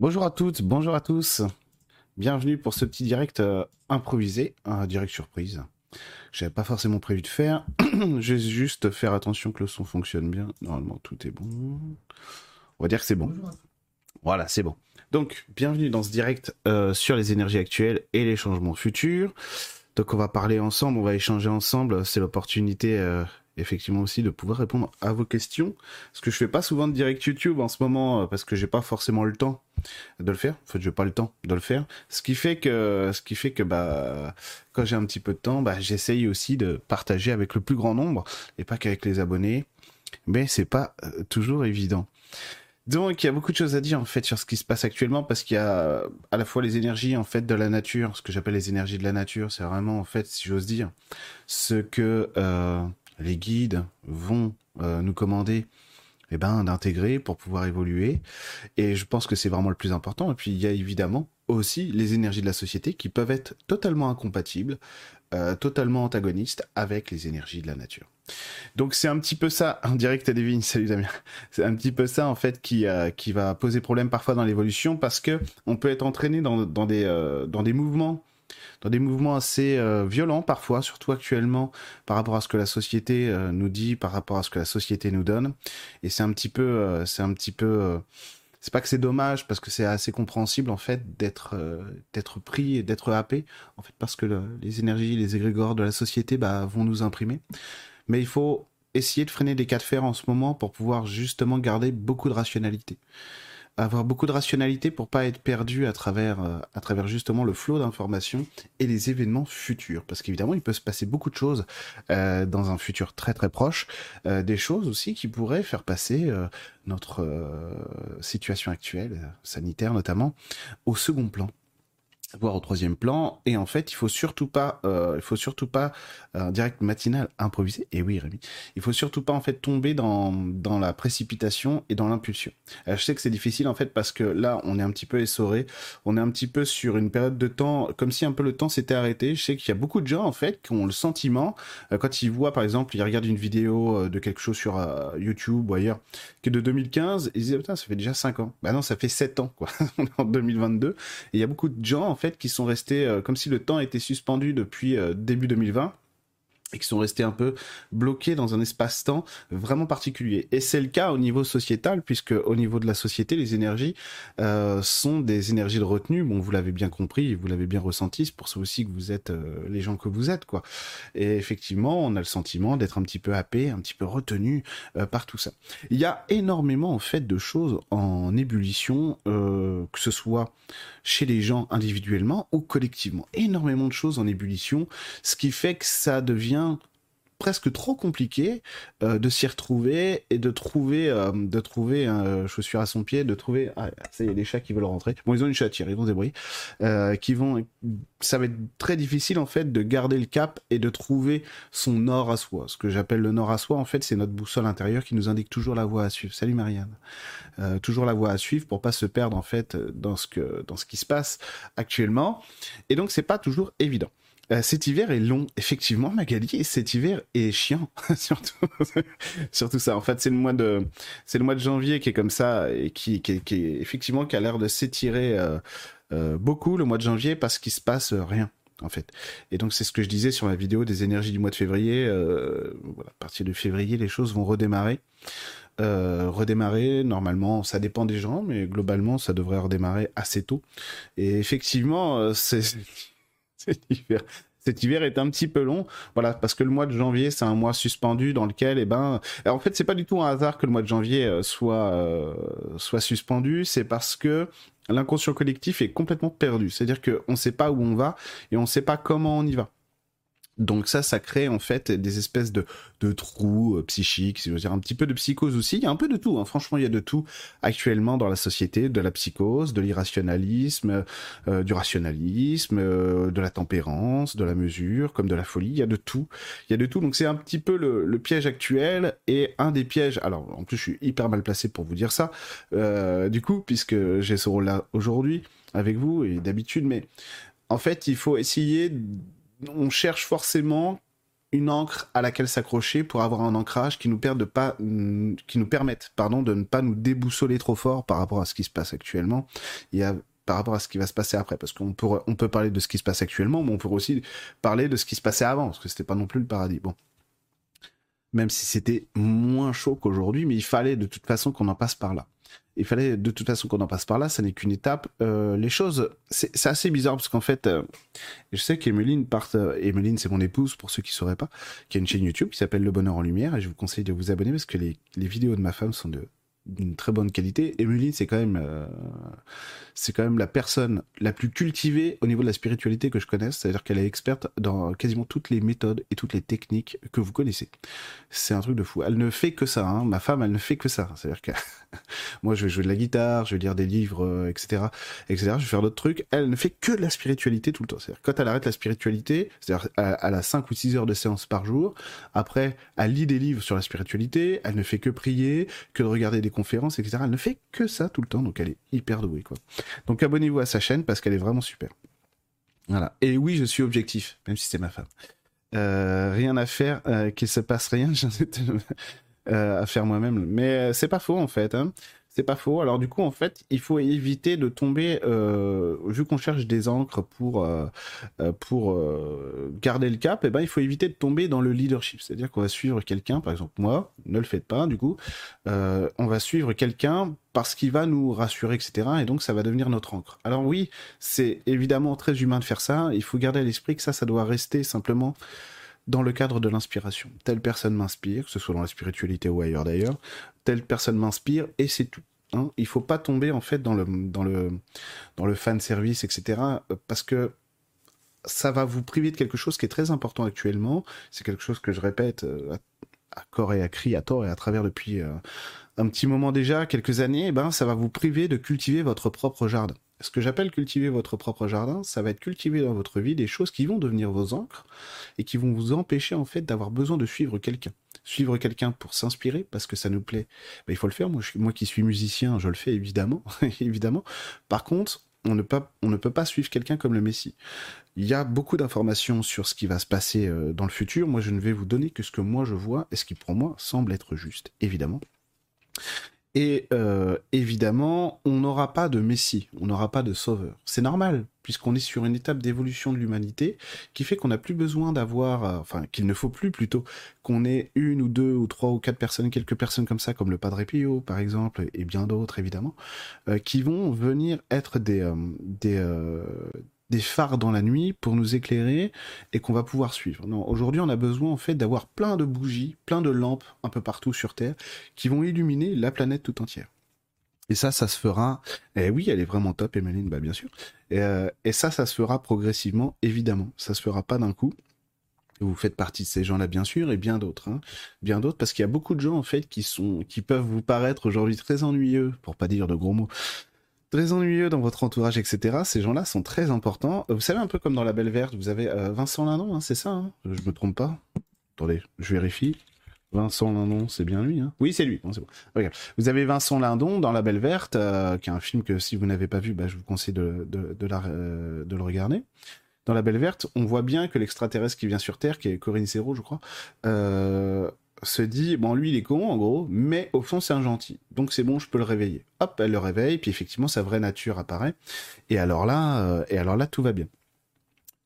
Bonjour à toutes, bonjour à tous. Bienvenue pour ce petit direct euh, improvisé, un direct surprise. J'avais pas forcément prévu de faire. Je vais juste faire attention que le son fonctionne bien. Normalement, tout est bon. On va dire que c'est bon. Voilà, c'est bon. Donc, bienvenue dans ce direct euh, sur les énergies actuelles et les changements futurs. Donc, on va parler ensemble, on va échanger ensemble. C'est l'opportunité euh, effectivement aussi de pouvoir répondre à vos questions. Parce que je fais pas souvent de direct YouTube en ce moment euh, parce que j'ai pas forcément le temps de le faire. En fait, j'ai pas le temps de le faire. Ce qui fait que, ce qui fait que bah, quand j'ai un petit peu de temps, bah, j'essaye aussi de partager avec le plus grand nombre et pas qu'avec les abonnés. Mais c'est pas euh, toujours évident. Donc, il y a beaucoup de choses à dire en fait sur ce qui se passe actuellement parce qu'il y a à la fois les énergies en fait de la nature, ce que j'appelle les énergies de la nature, c'est vraiment en fait, si j'ose dire, ce que euh, les guides vont euh, nous commander eh ben, d'intégrer pour pouvoir évoluer. Et je pense que c'est vraiment le plus important. Et puis il y a évidemment aussi les énergies de la société qui peuvent être totalement incompatibles, euh, totalement antagonistes avec les énergies de la nature. Donc c'est un petit peu ça, en direct à Devine, salut Damien. C'est un petit peu ça en fait qui, euh, qui va poser problème parfois dans l'évolution parce que on peut être entraîné dans, dans des, dans des mouvements dans des mouvements assez euh, violents parfois, surtout actuellement par rapport à ce que la société euh, nous dit, par rapport à ce que la société nous donne. Et c'est un petit peu, euh, c'est un petit peu, c'est pas que c'est dommage parce que c'est assez compréhensible en fait d'être d'être pris et d'être happé en fait parce que les énergies, les égrégores de la société bah, vont nous imprimer. Mais il faut essayer de freiner des cas de fer en ce moment pour pouvoir justement garder beaucoup de rationalité avoir beaucoup de rationalité pour pas être perdu à travers, euh, à travers justement le flot d'informations et les événements futurs. Parce qu'évidemment, il peut se passer beaucoup de choses euh, dans un futur très très proche, euh, des choses aussi qui pourraient faire passer notre situation actuelle, sanitaire notamment, au second plan voire au troisième plan. Et en fait, il faut surtout pas, euh, il faut surtout pas un direct matinal improvisé. Et oui, Rémi, il faut surtout pas en fait tomber dans dans la précipitation et dans l'impulsion. Euh, je sais que c'est difficile en fait parce que là, on est un petit peu essoré, on est un petit peu sur une période de temps comme si un peu le temps s'était arrêté. Je sais qu'il y a beaucoup de gens en fait qui ont le sentiment euh, quand ils voient par exemple, ils regardent une vidéo euh, de quelque chose sur YouTube ou ailleurs qui est de 2015, ils disent putain, ça fait déjà 5 ans. Bah non, ça fait 7 ans quoi. en 2022 et il y a beaucoup de gens fait, qui sont restés euh, comme si le temps était suspendu depuis euh, début 2020 et qui sont restés un peu bloqués dans un espace-temps vraiment particulier. Et c'est le cas au niveau sociétal, puisque au niveau de la société, les énergies euh, sont des énergies de retenue. Bon, vous l'avez bien compris, vous l'avez bien ressenti, c'est pour ça aussi que vous êtes euh, les gens que vous êtes, quoi. Et effectivement, on a le sentiment d'être un petit peu happé, un petit peu retenu euh, par tout ça. Il y a énormément, en fait, de choses en ébullition, que ce soit chez les gens individuellement ou collectivement. Énormément de choses en ébullition, ce qui fait que ça devient presque trop compliqué euh, de s'y retrouver et de trouver euh, de trouver un chaussure à son pied de trouver ah ça y est les chats qui veulent rentrer. Bon ils ont une chatière ils vont se débrouiller euh, qui vont ça va être très difficile en fait de garder le cap et de trouver son nord à soi. Ce que j'appelle le nord à soi en fait c'est notre boussole intérieure qui nous indique toujours la voie à suivre. Salut Marianne. Toujours la voie à suivre pour pas se perdre en fait dans ce dans ce qui se passe actuellement. Et donc c'est pas toujours évident euh, cet hiver est long, effectivement, Magali, et cet hiver est chiant, surtout, surtout ça. En fait, c'est le mois de, c'est le mois de janvier qui est comme ça et qui, qui, qui effectivement, qui a l'air de s'étirer euh, euh, beaucoup le mois de janvier parce qu'il se passe rien. En fait. Et donc c'est ce que je disais sur la vidéo des énergies du mois de février. voilà, à partir de février, les choses vont redémarrer. redémarrer normalement ça dépend des gens mais globalement ça devrait redémarrer assez tôt et effectivement c'est cet hiver. Cet hiver est un petit peu long, voilà, parce que le mois de janvier, c'est un mois suspendu dans lequel, eh ben, en fait, c'est pas du tout un hasard que le mois de janvier euh, soit euh, soit suspendu, c'est parce que l'inconscient collectif est complètement perdu. C'est-à-dire qu'on ne sait pas où on va et on ne sait pas comment on y va. Donc ça, ça crée en fait des espèces de, de trous euh, psychiques, si je veux dire un petit peu de psychose aussi. Il y a un peu de tout, hein. franchement, il y a de tout actuellement dans la société, de la psychose, de l'irrationalisme, euh, du rationalisme, euh, de la tempérance, de la mesure, comme de la folie. Il y a de tout, il y a de tout. Donc c'est un petit peu le, le, piège actuel et un des pièges. Alors en plus, je suis hyper mal placé pour vous dire ça, du coup, puisque j'ai ce rôle-là aujourd'hui avec vous et d'habitude, mais en fait, il faut essayer on cherche forcément une encre à laquelle s'accrocher pour avoir un ancrage qui nous, de pas, qui nous permette de ne pas nous déboussoler trop fort par rapport à ce qui se passe actuellement. A par rapport à ce qui va se passer après. Parce qu'on peut, on peut parler de ce qui se passe actuellement, mais on peut aussi parler de ce qui se passait avant, parce que c'était pas non plus le paradis. Bon. Même si c'était moins chaud qu'aujourd'hui, mais il fallait de toute façon qu'on en passe par là. Il fallait de toute façon qu'on en passe par là, ça n'est qu'une étape. Euh, les choses, c'est assez bizarre parce qu'en fait, euh, je sais qu'Emeline part. Euh, Emeline, c'est mon épouse pour ceux qui sauraient pas, qui a une chaîne YouTube qui s'appelle Le Bonheur en Lumière et je vous conseille de vous abonner parce que les vidéos de ma femme sont de d'une très bonne qualité. Emeline, c'est quand même, euh, c'est quand même la personne la plus cultivée au niveau de la spiritualité que je connaisse. C'est-à-dire qu'elle est experte dans quasiment toutes les méthodes et toutes les techniques que vous connaissez. C'est un truc de fou. Elle ne fait que ça. Hein. Ma femme, elle ne fait que ça. C'est-à-dire que moi, je vais jouer de la guitare, je vais lire des livres, etc., euh, etc. Je vais faire d'autres trucs. Elle ne fait que de la spiritualité tout le temps. C'est-à-dire quand elle arrête la spiritualité, c'est-à-dire elle a 5 ou 6 heures de séance par jour. Après, elle lit des livres sur la spiritualité. Elle ne fait que prier, que de regarder des conférences, etc. Elle ne fait que ça tout le temps, donc elle est hyper douée, quoi. Donc abonnez-vous à sa chaîne parce qu'elle est vraiment super. Voilà. Et oui, je suis objectif, même si c'est ma femme. Euh, rien à faire, euh, qu'il se passe rien, j'en euh, à faire moi-même. Mais c'est pas faux en fait. Hein c'est pas faux. Alors du coup, en fait, il faut éviter de tomber, euh, vu qu'on cherche des encres pour euh, euh, pour garder le cap, et eh ben il faut éviter de tomber dans le leadership. C'est-à-dire qu'on va suivre quelqu'un, par exemple moi, ne le faites pas. Du coup, on va suivre quelqu'un parce qu'il va nous rassurer, etc. Et donc ça va devenir notre encre. Alors oui, c'est évidemment très humain de faire ça. Il faut garder à l'esprit que ça, ça doit rester simplement dans le cadre de l'inspiration. Telle personne m'inspire, que ce soit dans la spiritualité ou ailleurs d'ailleurs, telle personne m'inspire et c'est tout. Hein. Il faut pas tomber en fait dans le dans le dans le fan service, etc. Parce que ça va vous priver de quelque chose qui est très important actuellement. C'est quelque chose que je répète euh, à, corps et à cri, à tort et à travers depuis euh, un petit moment déjà, quelques années. Eh ben, ça va vous priver de cultiver votre propre jardin ce que j'appelle cultiver votre propre jardin, ça va être cultiver dans votre vie des choses qui vont devenir vos encres et qui vont vous empêcher en fait d'avoir besoin de suivre quelqu'un. Suivre quelqu'un pour s'inspirer parce que ça nous plaît, il faut le faire. Moi, qui suis musicien, je le fais évidemment, évidemment. Par contre, on ne, peut, on ne peut pas suivre quelqu'un comme le Messie. Il y a beaucoup d'informations sur ce qui va se passer euh, dans le futur. Moi, je ne vais vous donner que ce que moi je vois et ce qui pour moi semble être juste, évidemment. Et euh, évidemment, on n'aura pas de Messie, on n'aura pas de sauveur. C'est normal, puisqu'on est sur une étape d'évolution de l'humanité qui fait qu'on n'a plus besoin d'avoir, euh, enfin qu'il ne faut plus plutôt qu'on ait une ou deux ou trois ou quatre personnes, quelques personnes comme ça, comme le Padre Pio par exemple, et bien d'autres évidemment, euh, qui vont venir être des, des, des phares dans la nuit pour nous éclairer et qu'on va pouvoir suivre. Aujourd'hui, on a besoin en fait d'avoir plein de bougies, plein de lampes un peu partout sur Terre qui vont illuminer la planète tout entière. Et ça, ça se fera. Eh oui, elle est vraiment top, Emeline, bah bien sûr. Et, euh, et ça, ça se fera progressivement, évidemment. Ça se fera pas d'un coup. Vous faites partie de ces gens-là, bien sûr, et bien d'autres, hein. bien d'autres, parce qu'il y a beaucoup de gens en fait qui sont, qui peuvent vous paraître aujourd'hui très ennuyeux, pour pas dire de gros mots, très ennuyeux dans votre entourage, etc. Ces gens-là sont très importants. Vous savez, un peu comme dans La Belle Verte, vous avez euh, Vincent Lindon, hein, c'est ça hein? Je me trompe pas? Attendez, je vérifie. Vincent Lindon, c'est bien lui, hein? Oui, c'est lui. Bon, bon. Vous avez Vincent Lindon dans La Belle Verte, euh, qui est un film que si vous n'avez pas vu, bah, je vous conseille de, de, de, la, euh, de le regarder. Dans La Belle Verte, on voit bien que l'extraterrestre qui vient sur Terre, qui est Corinne Serrault, je crois, euh, se dit bon lui il est con en gros mais au fond c'est un gentil. Donc c'est bon je peux le réveiller. Hop elle le réveille puis effectivement sa vraie nature apparaît. Et alors là euh, et alors là tout va bien.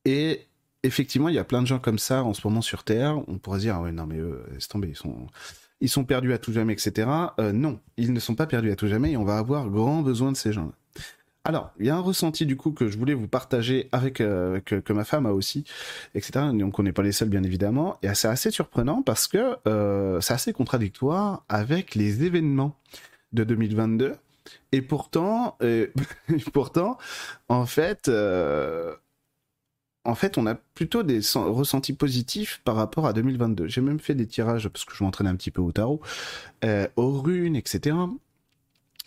Et effectivement il y a plein de gens comme ça en ce moment sur terre. On pourrait dire ah ouais non mais eux laisse tomber ils sont perdus à tout jamais etc euh, non ils ne sont pas perdus à tout jamais et on va avoir grand besoin de ces gens là alors, il y a un ressenti du coup que je voulais vous partager avec euh, que, ma femme a aussi, etc. Donc on n'est pas les seuls bien évidemment, et c'est assez surprenant parce que euh, c'est assez contradictoire avec les événements de 2022. Et pourtant, euh, pourtant, en fait, en fait, on a plutôt des ressentis positifs par rapport à 2022. J'ai même fait des tirages parce que je m'entraîne un petit peu au tarot, aux runes, etc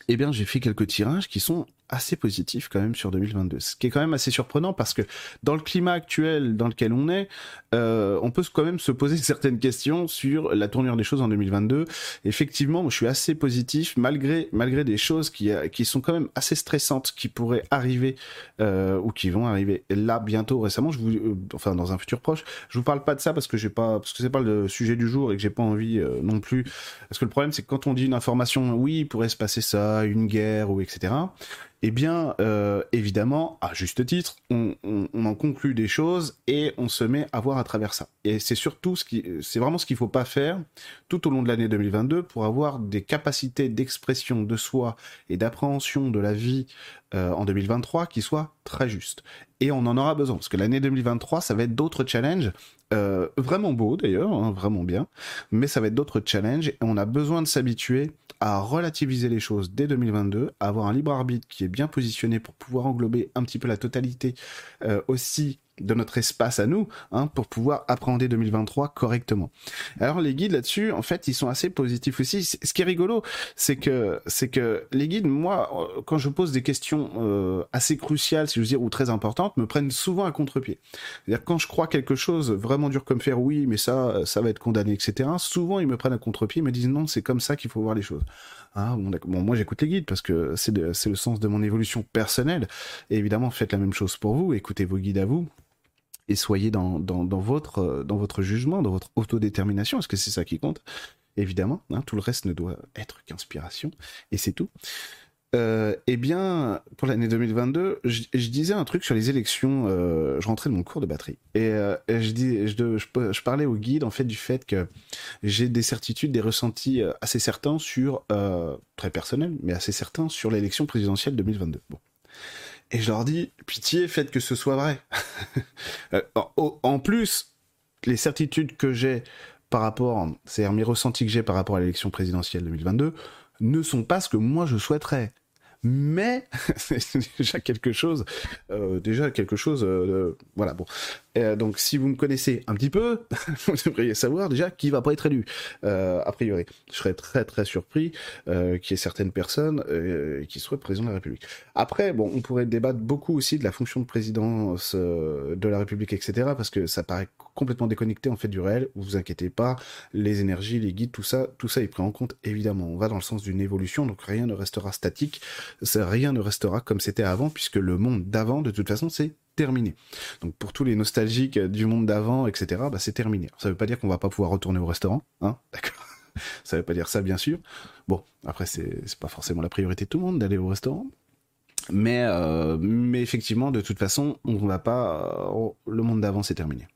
eh bien j'ai fait quelques tirages qui sont assez positif quand même sur 2022. Ce qui est quand même assez surprenant parce que dans le climat actuel dans lequel on est, euh, on peut quand même se poser certaines questions sur la tournure des choses en 2022. Effectivement, je suis assez positif malgré malgré des choses qui qui sont quand même assez stressantes qui pourraient arriver euh, ou qui vont arriver là bientôt récemment. Je vous, euh, enfin dans un futur proche. Je vous parle pas de ça parce que j'ai pas parce que c'est pas le sujet du jour et que j'ai pas envie euh, non plus. Parce que le problème c'est que quand on dit une information, oui, il pourrait se passer ça, une guerre ou etc eh bien, euh, évidemment, à juste titre, on, en conclut des choses et on se met à voir à travers ça. Et c'est surtout ce qui, c'est vraiment ce qu'il faut pas faire tout au long de l'année 2022 pour avoir des capacités d'expression de soi et d'appréhension de la vie euh, en 2023 qui soient très justes. Et on en aura besoin parce que l'année 2023, ça va être d'autres challenges euh, vraiment beaux d'ailleurs, hein, vraiment bien, mais ça va être d'autres challenges et on a besoin de s'habituer à relativiser les choses dès 2022, à avoir un libre arbitre qui est bien positionné pour pouvoir englober un petit peu la totalité euh, aussi de notre espace à nous hein, pour pouvoir appréhender 2023 correctement. Alors les guides là-dessus, en fait, ils sont assez positifs aussi. Ce qui est rigolo, c'est que c'est que les guides, moi, euh, quand je pose des questions euh, assez cruciales, si je veux dire, ou très importantes, me prennent souvent à contre-pied. C'est-à-dire quand je crois quelque chose vraiment dur comme faire, oui, mais ça, ça va être condamné, etc. Souvent, ils me prennent à contre-pied, me disent non, c'est comme ça qu'il faut voir les choses. Ah, bon, moi j'écoute les guides parce que c'est le sens de mon évolution personnelle. Et évidemment, faites la même chose pour vous, écoutez vos guides à vous et soyez dans, dans, dans, votre, euh, dans votre jugement, dans votre autodétermination, est-ce que c'est ça qui compte Évidemment, hein, tout le reste ne doit être qu'inspiration, et c'est tout. Euh, eh bien, pour l'année 2022, je, disais un truc sur les élections. Euh, je rentrais de mon cours de batterie et, je, dis, je, parlais au guide en fait du fait que j'ai des certitudes, des ressentis assez certains sur très personnels, mais assez certains sur l'élection présidentielle 2022. Bon, et je leur dis, pitié, faites que ce soit vrai. Euh, en plus, les certitudes que j'ai par rapport, c'est-à-dire mes ressentis que j'ai par rapport à l'élection présidentielle 2022, ne sont pas ce que moi je souhaiterais mais c'est déjà quelque chose, euh, déjà quelque chose, euh, voilà, bon. Euh, donc si vous me connaissez un petit peu, vous devriez savoir déjà qui va pas être élu, euh, a priori. Je serais très très surpris euh, qu'il y ait certaines personnes qui soient président de la République. Après, bon, on pourrait débattre beaucoup aussi de la fonction de présidence de la République, etc., parce que ça paraît complètement déconnecté en fait du réel. Vous inquiétez pas, les énergies, les guides, tout ça, tout ça est pris en compte évidemment. On va dans le sens d'une évolution, donc rien ne restera statique, rien ne restera comme c'était avant, puisque le monde d'avant, de toute façon, c'est terminé. Donc pour tous les nostalgiques du monde d'avant, etc., bah, c'est terminé. Ça veut pas dire qu'on va pas pouvoir retourner au restaurant, hein, Ça veut pas dire ça, bien sûr. Bon, après c'est pas forcément la priorité de tout le monde d'aller au restaurant, mais euh, mais effectivement, de toute façon, on va pas. Euh, le monde d'avant, c'est terminé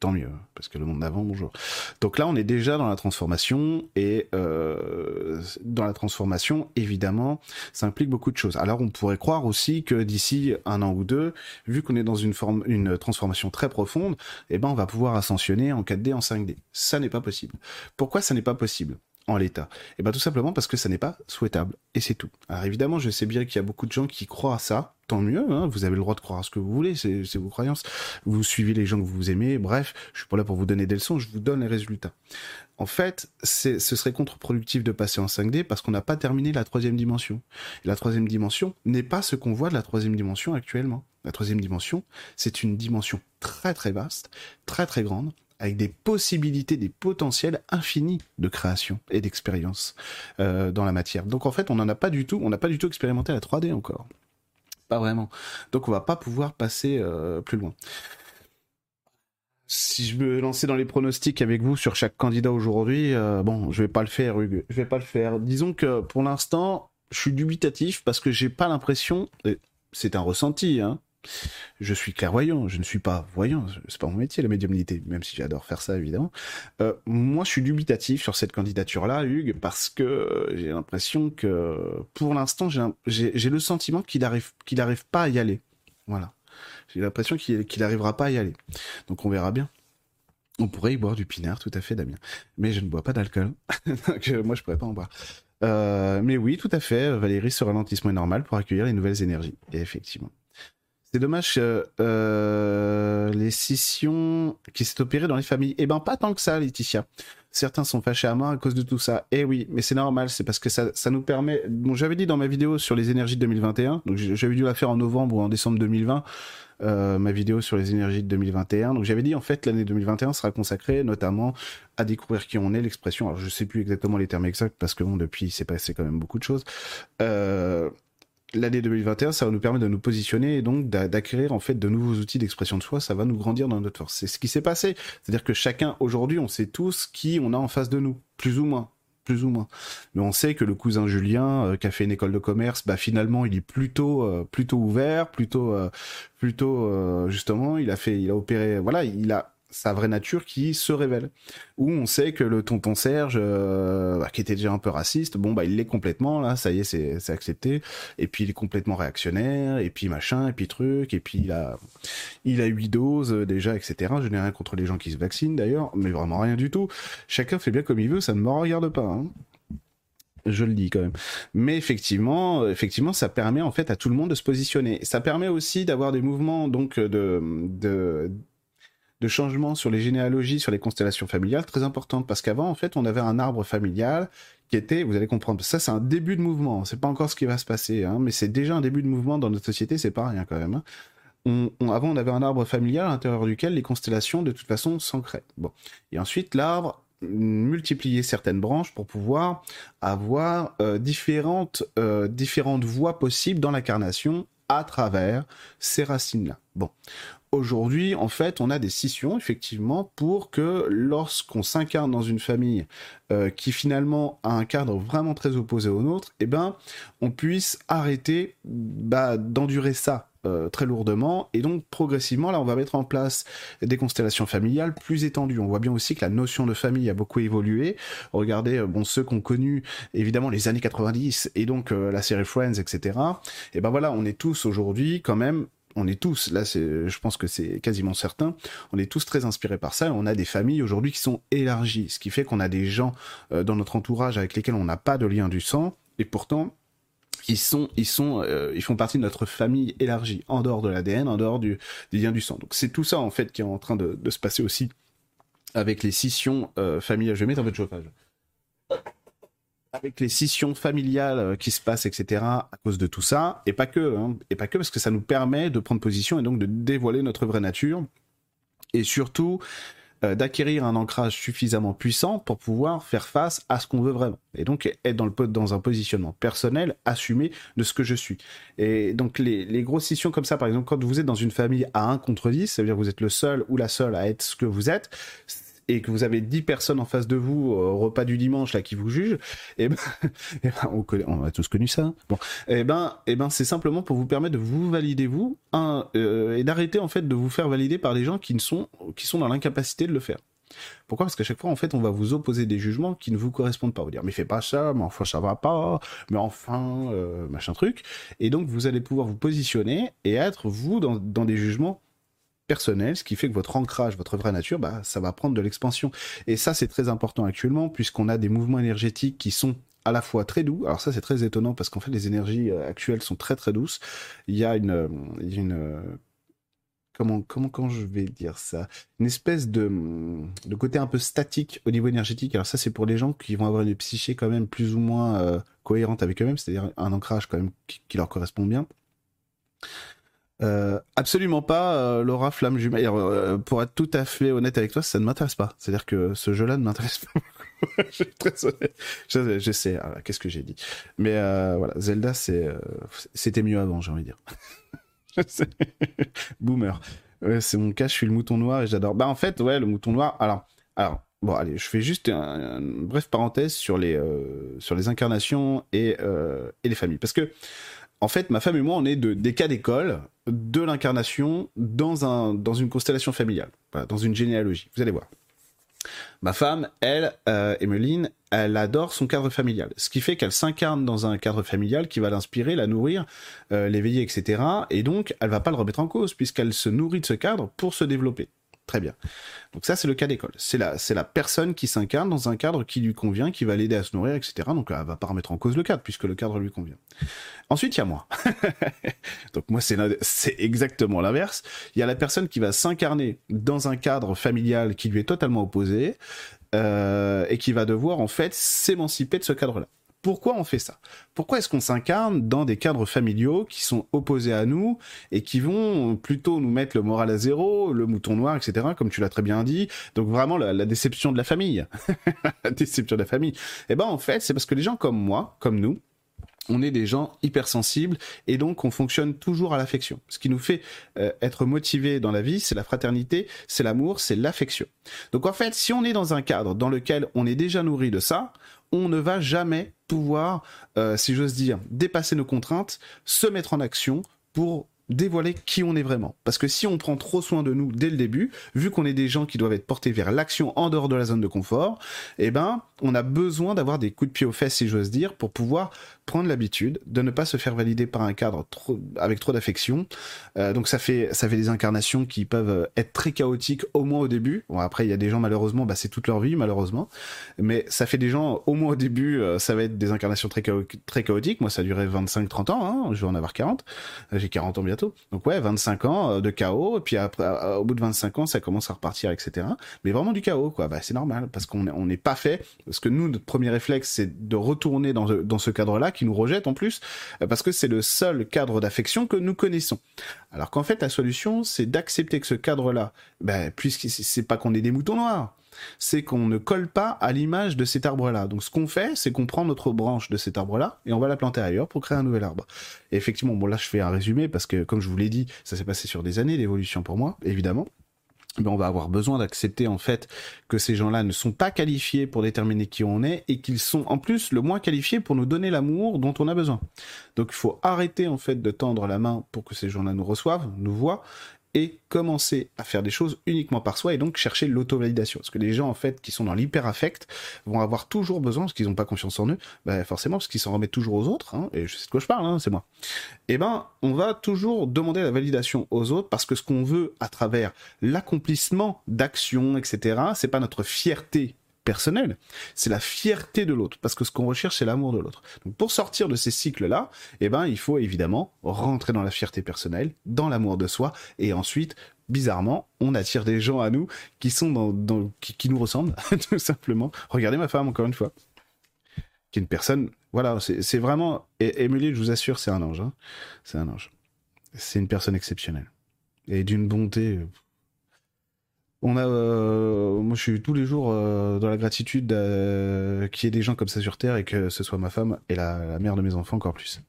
tant mieux, parce que le monde d'avant, bonjour. Donc là, on est déjà dans la transformation, et euh, dans la transformation, évidemment, ça implique beaucoup de choses. Alors, on pourrait croire aussi que d'ici un an ou deux, vu qu'on est dans une transformation très profonde, eh ben, on va pouvoir ascensionner en 4D, en 5D. Ça n'est pas possible. Pourquoi ça n'est pas possible? En l'état Et eh ben tout simplement parce que ça n'est pas souhaitable et c'est tout. Alors évidemment, je sais bien qu'il y a beaucoup de gens qui croient à ça, tant mieux, hein, vous avez le droit de croire à ce que vous voulez, c'est vos croyances. Vous suivez les gens que vous aimez, bref, je suis pas là pour vous donner des leçons, je vous donne les résultats. En fait, ce serait contre-productif de passer en 5D parce qu'on n'a pas terminé la troisième dimension. Et la troisième dimension n'est pas ce qu'on voit de la troisième dimension actuellement. La troisième dimension, c'est une dimension très très vaste, très très grande, avec des possibilités, des potentiels infinis de création et d'expérience euh, dans la matière. Donc en fait, on n'en a pas du tout, on n'a pas du tout expérimenté la 3D encore. Pas vraiment. Donc on va pas pouvoir passer euh, plus loin. Si je me lançais dans les pronostics avec vous sur chaque candidat aujourd'hui, euh, bon, je vais pas le faire, Hugues. Je vais pas le faire. Disons que pour l'instant, je suis dubitatif parce que j'ai pas l'impression, c'est un ressenti, hein, je suis clairvoyant, je ne suis pas voyant, c'est pas mon métier la médiumnité, même si j'adore faire ça évidemment. Euh, moi, je suis dubitatif sur cette candidature-là, Hugues, parce que j'ai l'impression que pour l'instant, j'ai le sentiment qu'il arrive, qu'il arrive pas à y aller. Voilà, j'ai l'impression qu'il n'arrivera arrivera pas à y aller. Donc on verra bien. On pourrait y boire du pinard, tout à fait, Damien. Mais je ne bois pas d'alcool, donc euh, moi je pourrais pas en boire. Euh, mais oui, tout à fait, Valérie, ce ralentissement est normal pour accueillir les nouvelles énergies. Et effectivement. C'est dommage euh, les scissions qui s'est opérées dans les familles. Eh ben, pas tant que ça, Laetitia. Certains sont fâchés à mort à cause de tout ça. Eh oui, mais c'est normal, c'est parce que ça, ça nous permet. Bon, j'avais dit dans ma vidéo sur les énergies de 2021, donc j'avais dû la faire en novembre ou en décembre 2020. Euh, ma vidéo sur les énergies de 2021. Donc j'avais dit en fait l'année 2021 sera consacrée notamment à découvrir qui on est, l'expression. Alors je sais plus exactement les termes exacts parce que bon depuis il s'est passé quand même beaucoup de choses. Euh, l'année 2021, ça va nous permettre de nous positionner et donc d'acquérir en fait de nouveaux outils d'expression de soi. Ça va nous grandir dans notre force. C'est ce qui s'est passé. C'est-à-dire que chacun aujourd'hui, on sait tous qui on a en face de nous, plus ou moins plus ou moins. Mais on sait que le cousin Julien, euh, qui a fait une école de commerce, bah finalement il est plutôt euh, plutôt ouvert, plutôt euh, plutôt justement, il a fait, il a opéré, voilà, il a sa vraie nature qui se révèle. Où on sait que le tonton Serge, euh, bah, qui était déjà un peu raciste, bon bah il l'est complètement là, ça y est, c'est accepté. Et puis il est complètement réactionnaire, et puis machin, et puis truc, et puis il a il a huit doses euh, déjà, etc. Je n'ai rien contre les gens qui se vaccinent d'ailleurs, mais vraiment rien du tout. Chacun fait bien comme il veut, ça ne me regarde pas. Hein je le dis quand même. Mais effectivement, euh, effectivement, ça permet en fait à tout le monde de se positionner. Ça permet aussi d'avoir des mouvements donc de, de de changements sur les généalogies, sur les constellations familiales très importantes parce qu'avant en fait on avait un arbre familial qui était, vous allez comprendre, ça c'est un début de mouvement, c'est pas encore ce qui va se passer, hein, mais c'est déjà un début de mouvement dans notre société, c'est pas rien quand même. Hein. On, avant on avait un arbre familial à l'intérieur duquel les constellations de toute façon s'ancraient. Bon, et ensuite l'arbre multiplier certaines branches pour pouvoir avoir euh, différentes, euh, différentes voies possibles dans l'incarnation à travers ces racines-là. Bon, aujourd'hui, en fait, on a des scissions, effectivement, pour que lorsqu'on s'incarne dans une famille euh, qui finalement a un cadre vraiment très opposé au nôtre, eh ben, on puisse arrêter bah, d'endurer ça. Euh, très lourdement. Et donc progressivement là on va mettre en place des constellations familiales plus étendues. On voit bien aussi que la notion de famille a beaucoup évolué. Regardez euh, bon ceux qu'on connu évidemment les années 90 et donc la série Friends etc et ben voilà on est tous aujourd'hui quand même on est tous, là, je pense que c'est quasiment certain, on est tous très inspirés par ça. On a des familles aujourd'hui qui sont élargies, ce qui fait qu'on a des gens euh, dans notre entourage avec lesquels on n'a pas de lien du sang, et pourtant, ils sont, ils euh, ils font partie de notre famille élargie, en dehors de l'ADN, en dehors du, des liens du sang. Donc c'est tout ça en fait qui est en train de, se passer aussi avec les scissions euh, familiales. Je vais mettre un peu de chauffage avec les scissions familiales euh, qui se passent, etc., à cause de tout ça, et pas que, hein, et pas que parce que ça nous permet de prendre position et donc de dévoiler notre vraie nature, et surtout euh, d'acquérir un ancrage suffisamment puissant pour pouvoir faire face à ce qu'on veut vraiment, et donc être dans, un positionnement personnel assumé de ce que je suis. Et donc les, les grosses scissions comme ça, par exemple, quand vous êtes dans une famille à 1 contre 10, ça veut dire que vous êtes le seul ou la seule à être ce que vous êtes, et que vous avez 10 personnes en face de vous au repas du dimanche là qui vous jugent, et eh ben, eh ben on, on, a tous connu ça. Hein. Bon, et eh ben, et ben c'est simplement pour vous permettre de vous valider vous un, euh, et d'arrêter en fait de vous faire valider par des gens qui ne sont qui sont dans l'incapacité de le faire. Pourquoi? Parce qu'à chaque fois, en fait, on va vous opposer des jugements qui ne vous correspondent pas. Vous dire, mais fais pas ça, mais enfin, ça va pas, mais enfin, euh, machin truc. Et donc, vous allez pouvoir vous positionner et être, vous, dans, dans des jugements personnel, ce qui fait que votre ancrage, votre vraie nature, bah, ça va prendre de l'expansion. Et ça, c'est très important actuellement, puisqu'on a des mouvements énergétiques qui sont à la fois très doux. Alors ça, c'est très étonnant parce qu'en fait, les énergies euh, actuelles sont très très douces. Il y a une, euh, une euh, comment quand je vais dire ça, une espèce de, de côté un peu statique au niveau énergétique. Alors ça, c'est pour les gens qui vont avoir une psyché quand même plus ou moins cohérente avec eux-mêmes, c'est-à-dire un ancrage quand même qui leur correspond bien. Euh, absolument pas, euh, Laura Flamme Jumelle. Euh, pour être tout à fait honnête avec toi, ça ne m'intéresse pas. C'est-à-dire que ce jeu-là ne m'intéresse pas. je suis très honnête. Je, sais, ah, qu'est-ce que j'ai dit. Mais voilà, Zelda, c'était mieux avant, j'ai envie de dire. Boomer. c'est mon cas, je suis le mouton noir et j'adore. Bah en fait, ouais, le mouton noir. Alors, alors, bon, allez, je fais juste une brève parenthèse sur les sur les incarnations et et les familles, parce que en fait, ma femme et moi, on est de, des cas d'école de l'incarnation dans, dans une constellation familiale, dans une généalogie. Vous allez voir. Ma femme, elle, euh, Emeline, elle adore son cadre familial. Ce qui fait qu'elle s'incarne dans un cadre familial qui va l'inspirer, la nourrir, euh, l'éveiller, etc. Et donc, elle va pas le remettre en cause puisqu'elle se nourrit de ce cadre pour se développer. Très bien. Donc ça, c'est le cas d'école. C'est la, c'est la personne qui s'incarne dans un cadre qui lui convient, qui va l'aider à se nourrir, etc. Donc elle va pas remettre en cause le cadre, puisque le cadre lui convient. Ensuite, il y a moi. Donc moi, c'est, exactement l'inverse. Il y a la personne qui va s'incarner dans un cadre familial qui lui est totalement opposé, euh, et qui va devoir en fait s'émanciper de ce cadre-là pourquoi on fait ça? Pourquoi est-ce qu'on s'incarne dans des cadres familiaux qui sont opposés à nous et qui vont plutôt nous mettre le moral à zéro, le mouton noir, etc., comme tu l'as très bien dit? Donc vraiment la, déception de la famille. la déception de la famille. Eh ben en fait, c'est parce que les gens comme moi, comme nous, on est des gens hypersensibles et donc on fonctionne toujours à l'affection. Ce qui nous fait euh, être motivés dans la vie, c'est la fraternité, c'est l'amour, c'est l'affection. Donc en fait, si on est dans un cadre dans lequel on est déjà nourri de ça, on ne va jamais pouvoir, euh, si j'ose dire, dépasser nos contraintes, se mettre en action pour dévoiler qui on est vraiment. Parce que si on prend trop soin de nous dès le début, vu qu'on est des gens qui doivent être portés vers l'action en dehors de la zone de confort, eh ben, on a besoin d'avoir des coups de pied aux fesses, si j'ose dire, pour pouvoir prendre l'habitude de ne pas se faire valider par un cadre trop, avec trop d'affection. Euh, donc ça fait, ça fait des incarnations qui peuvent être très chaotiques, au moins au début. Bon, après, il y a des gens, malheureusement, bah, c'est toute leur vie, malheureusement. Mais ça fait des gens, au moins au début, euh, ça va être des incarnations très, très chaotiques. Moi, ça duré 25-30 ans, hein. je vais en avoir 40. J'ai 40 ans bientôt. Donc ouais, 25 ans euh, de chaos, et puis après, au bout de 25 ans, ça commence à repartir, etc. Mais vraiment du chaos, quoi. Bah, c'est normal, parce qu'on n'est pas fait. Parce que nous, notre premier réflexe, c'est de retourner dans, dans ce cadre-là, qui nous rejette en plus, euh, parce que c'est le seul cadre d'affection que nous connaissons. Alors qu'en fait, la solution, c'est d'accepter que ce cadre-là, ben, puisque c'est pas qu'on est des moutons noirs, c'est qu'on ne colle pas à l'image de cet arbre-là. Donc ce qu'on fait, c'est qu'on prend notre branche de cet arbre-là et on va la planter ailleurs pour créer un nouvel arbre. Et effectivement, bon là je fais un résumé parce que comme je vous l'ai dit, ça s'est passé sur des années d'évolution pour moi, évidemment. Ben, on va avoir besoin d'accepter en fait que ces gens-là ne sont pas qualifiés pour déterminer qui on est et qu'ils sont en plus le moins qualifiés pour nous donner l'amour dont on a besoin. Donc il faut arrêter en fait de tendre la main pour que ces gens-là nous reçoivent, nous voient et commencer à faire des choses uniquement par soi et donc chercher l'auto-validation. Parce que les gens, en fait, qui sont dans l'hyper-affect vont avoir toujours besoin, parce qu'ils n'ont pas confiance en eux, bah forcément, parce qu'ils s'en remettent toujours aux autres, hein, et je sais de quoi je parle, hein, c'est moi. Eh ben, on va toujours demander la validation aux autres, parce que ce qu'on veut à travers l'accomplissement d'actions, etc., c'est pas notre fierté personnel, c'est la fierté de l'autre, parce que ce qu'on recherche, c'est l'amour de l'autre. Donc pour sortir de ces cycles-là, eh ben, il faut évidemment rentrer dans la fierté personnelle, dans l'amour de soi, et ensuite, bizarrement, on attire des gens à nous qui sont dans, qui, nous ressemblent, tout simplement. Regardez ma femme, encore une fois, qui est une personne, voilà, c'est vraiment, et Émilie, je vous assure, c'est un ange, hein. c'est un ange. C'est une personne exceptionnelle. Et d'une bonté, on a, euh, moi, je suis tous les jours euh, dans la gratitude euh, qu'il y ait des gens comme ça sur Terre et que ce soit ma femme et la, mère de mes enfants encore plus.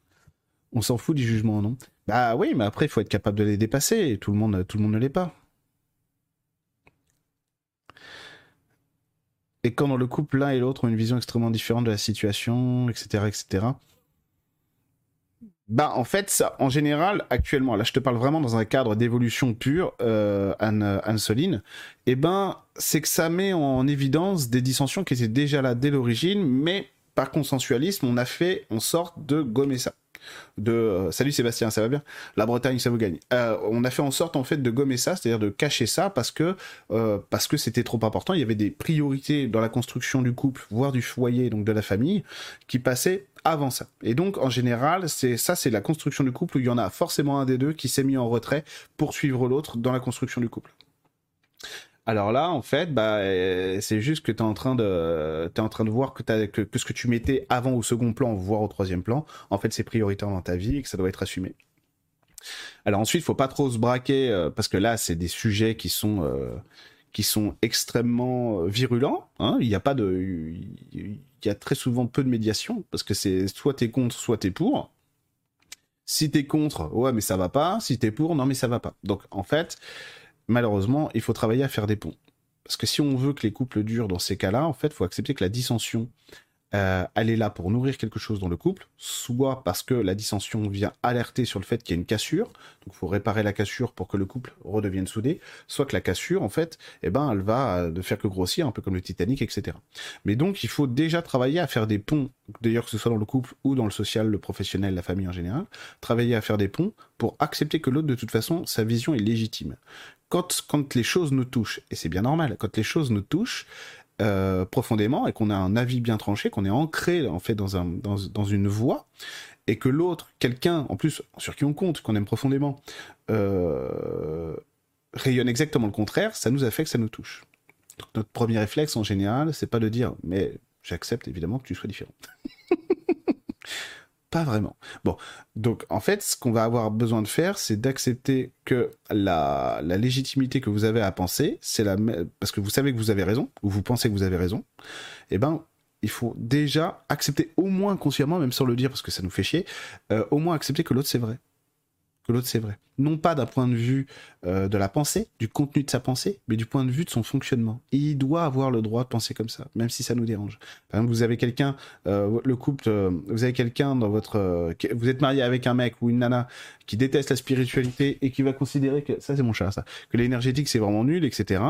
On s'en fout du jugement, non? Bah oui, mais après, il faut être capable de les dépasser. Tout le monde, tout le monde ne l'est pas. Et quand dans le couple, l'un et l'autre ont une vision extrêmement différente de la situation, etc., etc., bah en fait, ça, en général, actuellement, là je te parle vraiment dans un cadre d'évolution pure, euh, Anne, Anne Soline, eh ben c'est que ça met en évidence des dissensions qui étaient déjà là dès l'origine, mais par consensualisme, on a fait en sorte de gommer ça de euh, salut Sébastien, ça va bien? La Bretagne, ça vous gagne. Euh, on a fait en sorte en fait de gommer ça, c'est-à-dire de cacher ça parce que euh, parce que c'était trop important. Il y avait des priorités dans la construction du couple, voire du foyer, donc de la famille, qui passaient avant ça. Et donc en général, c'est ça, c'est la construction du couple où il y en a forcément un des deux qui s'est mis en retrait pour suivre l'autre dans la construction du couple. Alors là, en fait, bah, euh, c'est juste que tu es en train de, en train de voir que, ce que tu mettais avant au second plan, voire au troisième plan, en fait, c'est prioritaire dans ta vie et que ça doit être assumé. Alors ensuite, faut pas trop se braquer euh, parce que là, c'est des sujets qui sont euh, qui sont extrêmement virulents. Hein. Il n'y a pas de, il y a très souvent peu de médiation parce que c'est soit t'es contre, soit t'es pour. Si t'es contre, ouais, mais ça va pas. Si t'es pour, non, mais ça va pas. Donc en fait, malheureusement, il faut travailler à faire des ponts. Parce que si on veut que les couples durent dans ces cas-là, en fait, il faut accepter que la dissension euh, elle est là pour nourrir quelque chose dans le couple, soit parce que la dissension vient alerter sur le fait qu'il y a une cassure, donc il faut réparer la cassure pour que le couple redevienne soudé, soit que la cassure, en fait, eh ben, elle va ne faire que grossir, un peu comme le Titanic, etc. Mais donc, il faut déjà travailler à faire des ponts, d'ailleurs que ce soit dans le couple ou dans le social, le professionnel, la famille en général, travailler à faire des ponts pour accepter que l'autre, de toute façon, sa vision est légitime. Quand, quand les choses nous touchent, et c'est bien normal, quand les choses nous touchent, euh, profondément et qu'on a un avis bien tranché, qu'on est ancré en fait dans, un, dans, dans une voie et que l'autre, quelqu'un en plus sur qui on compte, qu'on aime profondément, euh, rayonne exactement le contraire, ça nous affecte, ça nous touche. Donc notre premier réflexe en général, c'est pas de dire mais j'accepte évidemment que tu sois différent. pas vraiment. Bon, donc en fait, ce qu'on va avoir besoin de faire, c'est d'accepter que la, légitimité que vous avez à penser, c'est la parce que vous savez que vous avez raison ou vous pensez que vous avez raison. Eh ben, il faut déjà accepter au moins consciemment, même sans le dire parce que ça nous fait chier, euh, au moins accepter que l'autre c'est vrai que l'autre c'est vrai. Non pas d'un point de vue euh, de la pensée, du contenu de sa pensée, mais du point de vue de son fonctionnement. il doit avoir le droit de penser comme ça, même si ça nous dérange. Par exemple, vous avez quelqu'un, euh, le couple, euh, vous avez quelqu'un dans votre, vous êtes marié avec un mec ou une nana qui déteste la spiritualité et qui va considérer que ça c'est mon chat ça, que l'énergétique c'est vraiment nul, etc.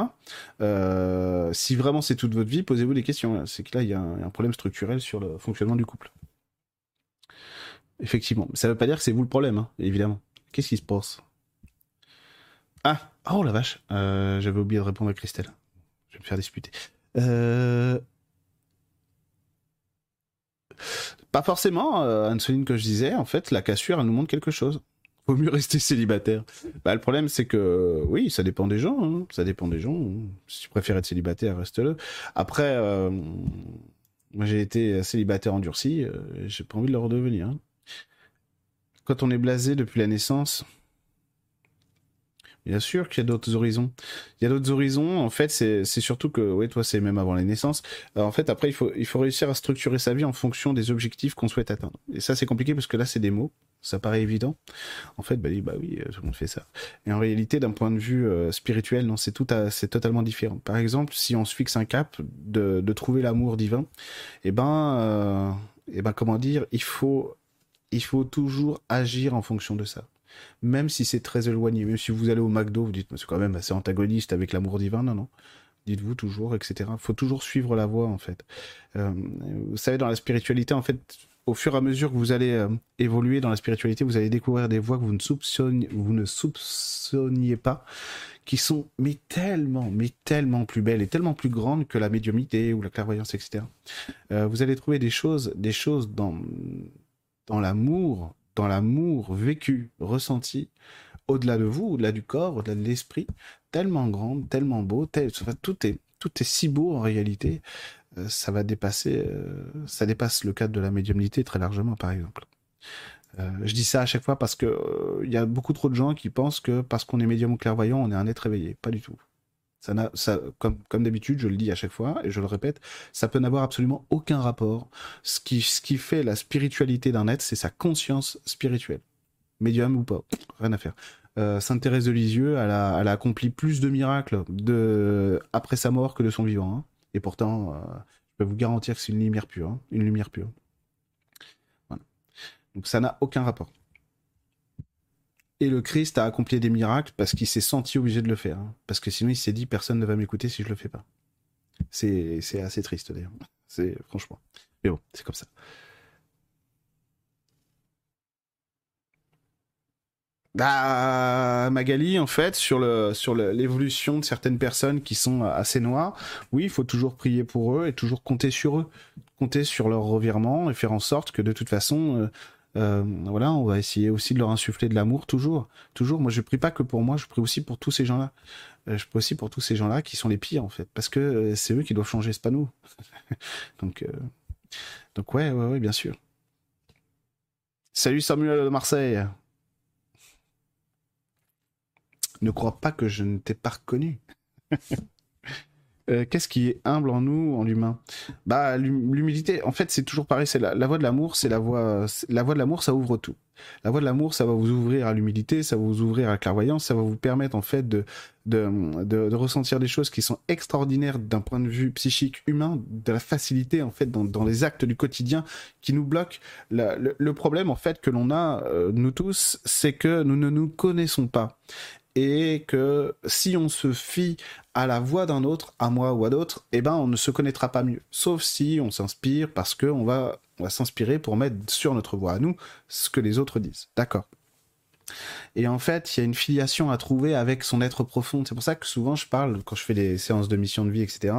si vraiment c'est toute votre vie, posez-vous des questions. C'est que là il y, a un problème structurel sur le fonctionnement du couple. Effectivement, ça ne veut pas dire que c'est vous le problème, hein, évidemment. Qu'est-ce qui se passe? Ah Oh la vache euh, J'avais oublié de répondre à Christelle. Je vais me faire disputer. Euh... Pas forcément, euh, Anne-Soline, que je disais, en fait, la cassure, elle nous montre quelque chose. Vaut mieux rester célibataire. Bah, le problème, c'est que, oui, ça dépend des gens. Hein. Ça dépend des gens. Si tu préfères être célibataire, reste-le. Après, moi, j'ai été célibataire endurci. J'ai pas envie de le redevenir. Quand on est blasé depuis la naissance, Bien sûr qu'il y a d'autres horizons. Il y a d'autres horizons. En fait, c'est surtout que, oui, toi, c'est même avant la naissance. en fait, après, il faut, il faut réussir à structurer sa vie en fonction des objectifs qu'on souhaite atteindre. Et ça, c'est compliqué parce que là, c'est des mots. Ça paraît évident. En fait, bah, bah oui, euh, tout le monde fait ça. Et en réalité, d'un point de vue euh, spirituel, non, c'est tout, c'est totalement différent. Par exemple, si on se fixe un cap de, de trouver l'amour divin, eh ben, euh, eh ben, comment dire, il faut il faut toujours agir en fonction de ça. Même si c'est très éloigné, même si vous allez au McDo, vous dites, c'est quand même assez antagoniste avec l'amour divin, non, non. Dites-vous toujours, etc. Il faut toujours suivre la voie, en fait. Euh, vous savez, dans la spiritualité, en fait, au fur et à mesure que vous allez euh, évoluer dans la spiritualité, vous allez découvrir des voies que vous ne soupçonniez, vous ne soupçonniez pas, qui sont mais tellement, mais tellement plus belles et tellement plus grandes que la médiumité ou la clairvoyance, etc. Euh, vous allez trouver des choses, des choses dans dans l'amour, dans l'amour vécu, ressenti, au-delà de vous, au-delà du corps, au-delà de l'esprit, tellement grand, tellement beau, tout est si beau en réalité, euh, ça va dépasser, euh, ça dépasse le cadre de la médiumnité très largement, par exemple. Euh, je dis ça à chaque fois parce que il y a beaucoup trop de gens qui pensent que parce qu'on est médium clairvoyant, on est un être éveillé. Pas du tout. Ça n'a, ça, comme, comme d'habitude, je le dis à chaque fois et je le répète, ça peut n'avoir absolument aucun rapport. Ce qui, ce qui fait la spiritualité d'un être, c'est sa conscience spirituelle. Médium ou pas, rien à faire. Euh, Sainte Thérèse de Lisieux, elle a, elle a accompli plus de miracles de, après sa mort que de son vivant. Hein. Et pourtant, euh, je peux vous garantir que c'est une lumière pure. Hein. Une lumière pure. Donc ça n'a aucun rapport. Et le Christ a accompli des miracles parce qu'il s'est senti obligé de le faire. Hein. Parce que sinon, il s'est dit, personne ne va m'écouter si je le fais pas. C'est, assez triste d'ailleurs. C'est, franchement. Mais bon, c'est comme ça. Bah, Magali, en fait, sur l'évolution de certaines personnes qui sont assez noires, oui, il faut toujours prier pour eux et toujours compter sur eux, compter sur leur revirement et faire en sorte que de toute façon, euh, euh, voilà, on va essayer aussi de leur insuffler de l'amour toujours, toujours. Moi, je prie pas que pour moi, je prie aussi pour tous ces gens-là. Euh, je prie aussi pour tous ces gens-là qui sont les pires en fait, parce que euh, c'est eux qui doivent changer, pas nous. donc, donc ouais, ouais, ouais, bien sûr. Salut Samuel de Marseille. Ne crois pas que je ne t'ai pas reconnu. Euh, qu'est-ce qui est humble en nous, en l'humain? Bah, l'humilité, en fait, c'est toujours pareil. C'est la, voie de l'amour, c'est la voie, la voie de l'amour, ça ouvre tout. La voie de l'amour, ça va vous ouvrir à l'humilité, ça va vous ouvrir à la clairvoyance, ça va vous permettre en fait de ressentir des choses qui sont extraordinaires d'un point de vue psychique humain, de la facilité en fait dans, les actes du quotidien qui nous bloquent. Le, le, problème en fait que l'on a euh, nous tous, c'est que nous ne nous connaissons pas et que si on se fie à la voix d'un autre, à moi ou à d'autres, eh ben on ne se connaîtra pas mieux. Sauf si on s'inspire parce va, on va s'inspirer pour mettre sur notre voix à nous ce que les autres disent. D'accord. Et en fait, il y a une filiation à trouver avec son être profond. C'est pour ça que souvent je parle, quand je fais des séances de mission de vie, etc.,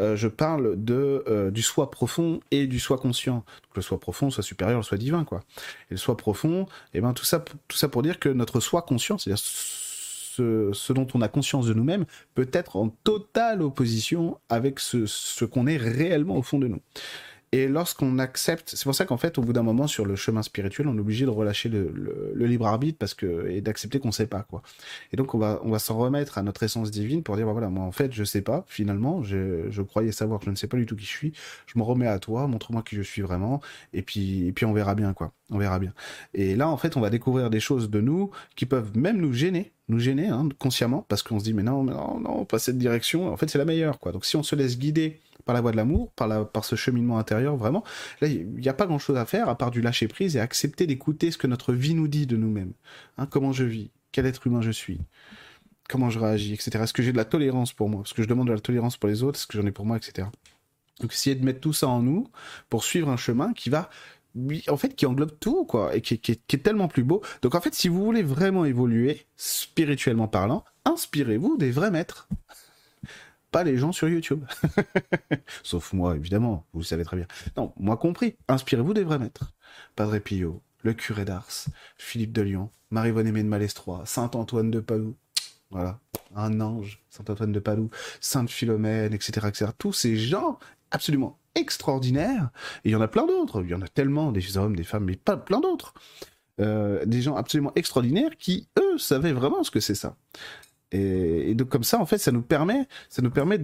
euh, je parle de euh, du soi profond et du soi conscient. Donc le soi profond, soit supérieur, le soi divin, quoi. Et le soi profond, eh ben tout ça, tout ça pour dire que notre soi conscient, c'est-à-dire ce, dont on a conscience de nous-mêmes peut être en totale opposition avec ce qu'on est réellement au fond de nous. Et lorsqu'on accepte, c'est pour ça qu'en fait, au bout d'un moment, sur le chemin spirituel, on est obligé de relâcher le, libre arbitre parce que et d'accepter qu'on sait pas quoi. Et donc on va on va s'en remettre à notre essence divine pour dire bah, voilà moi en fait je sais pas finalement je, je croyais savoir que je ne sais pas du tout qui je suis. Je me remets à toi, montre-moi qui je suis vraiment et puis et puis on verra bien quoi. On verra bien. Et là en fait on va découvrir des choses de nous qui peuvent même nous gêner nous gêner hein, consciemment parce qu'on se dit mais non non non pas cette direction. En fait c'est la meilleure quoi. Donc si on se laisse guider par la voie de l'amour, par, ce cheminement intérieur, vraiment. Là, il n'y a pas grand-chose à faire à part du lâcher prise et accepter d'écouter ce que notre vie nous dit de nous-mêmes. Hein, comment je vis, quel être humain je suis, comment je réagis, etc. Est-ce que j'ai de la tolérance pour moi? Est-ce que je demande de la tolérance pour les autres Est-ce que j'en ai pour moi, etc. Donc essayer de mettre tout ça en nous pour suivre un chemin qui va en fait qui englobe tout quoi et qui, qui, est tellement plus beau donc en fait si vous voulez vraiment évoluer spirituellement parlant inspirez-vous des vrais maîtres les gens sur YouTube. Sauf moi, évidemment, vous le savez très bien. Non, moi compris, inspirez-vous des vrais maîtres. Padre Pio, le curé d'Ars, Philippe de Lyon, Marie-Vonne de Malestroit, Saint-Antoine de Padoue, voilà, un ange, Saint-Antoine de Padoue, Sainte Philomène, etc., etc. Tous ces gens absolument extraordinaires, et il y en a plein d'autres, il y en a tellement, des hommes, des femmes, mais pas plein d'autres. Euh, des gens absolument extraordinaires qui, eux, savaient vraiment ce que c'est ça. Et, donc comme ça, en fait, ça nous permet, ça nous permet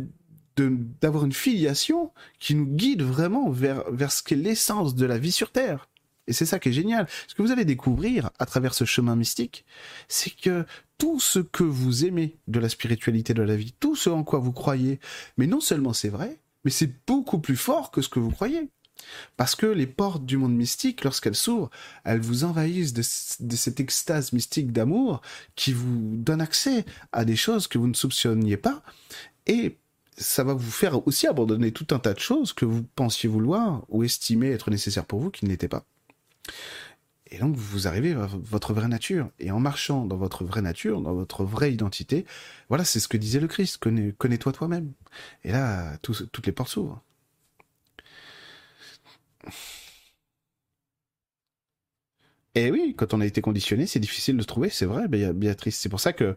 d'avoir une filiation qui nous guide vraiment vers, vers ce qu'est l'essence de la vie sur Terre. Et c'est ça qui est génial. Ce que vous allez découvrir à travers ce chemin mystique, c'est que tout ce que vous aimez de la spiritualité de la vie, tout ce en quoi vous croyez, mais non seulement c'est vrai, mais c'est beaucoup plus fort que ce que vous croyez. Parce que les portes du monde mystique, lorsqu'elles s'ouvrent, elles vous envahissent de, cette extase mystique d'amour qui vous donne accès à des choses que vous ne soupçonniez pas. Et ça va vous faire aussi abandonner tout un tas de choses que vous pensiez vouloir ou estimer être nécessaires pour vous qui ne l'étaient pas. Et donc vous arrivez à votre vraie nature. Et en marchant dans votre vraie nature, dans votre vraie identité, voilà, c'est ce que disait le Christ. Connais-toi toi-même. Et là, toutes les portes s'ouvrent. Et oui, quand on a été conditionné, c'est difficile de trouver, c'est vrai, Béatrice. C'est pour ça que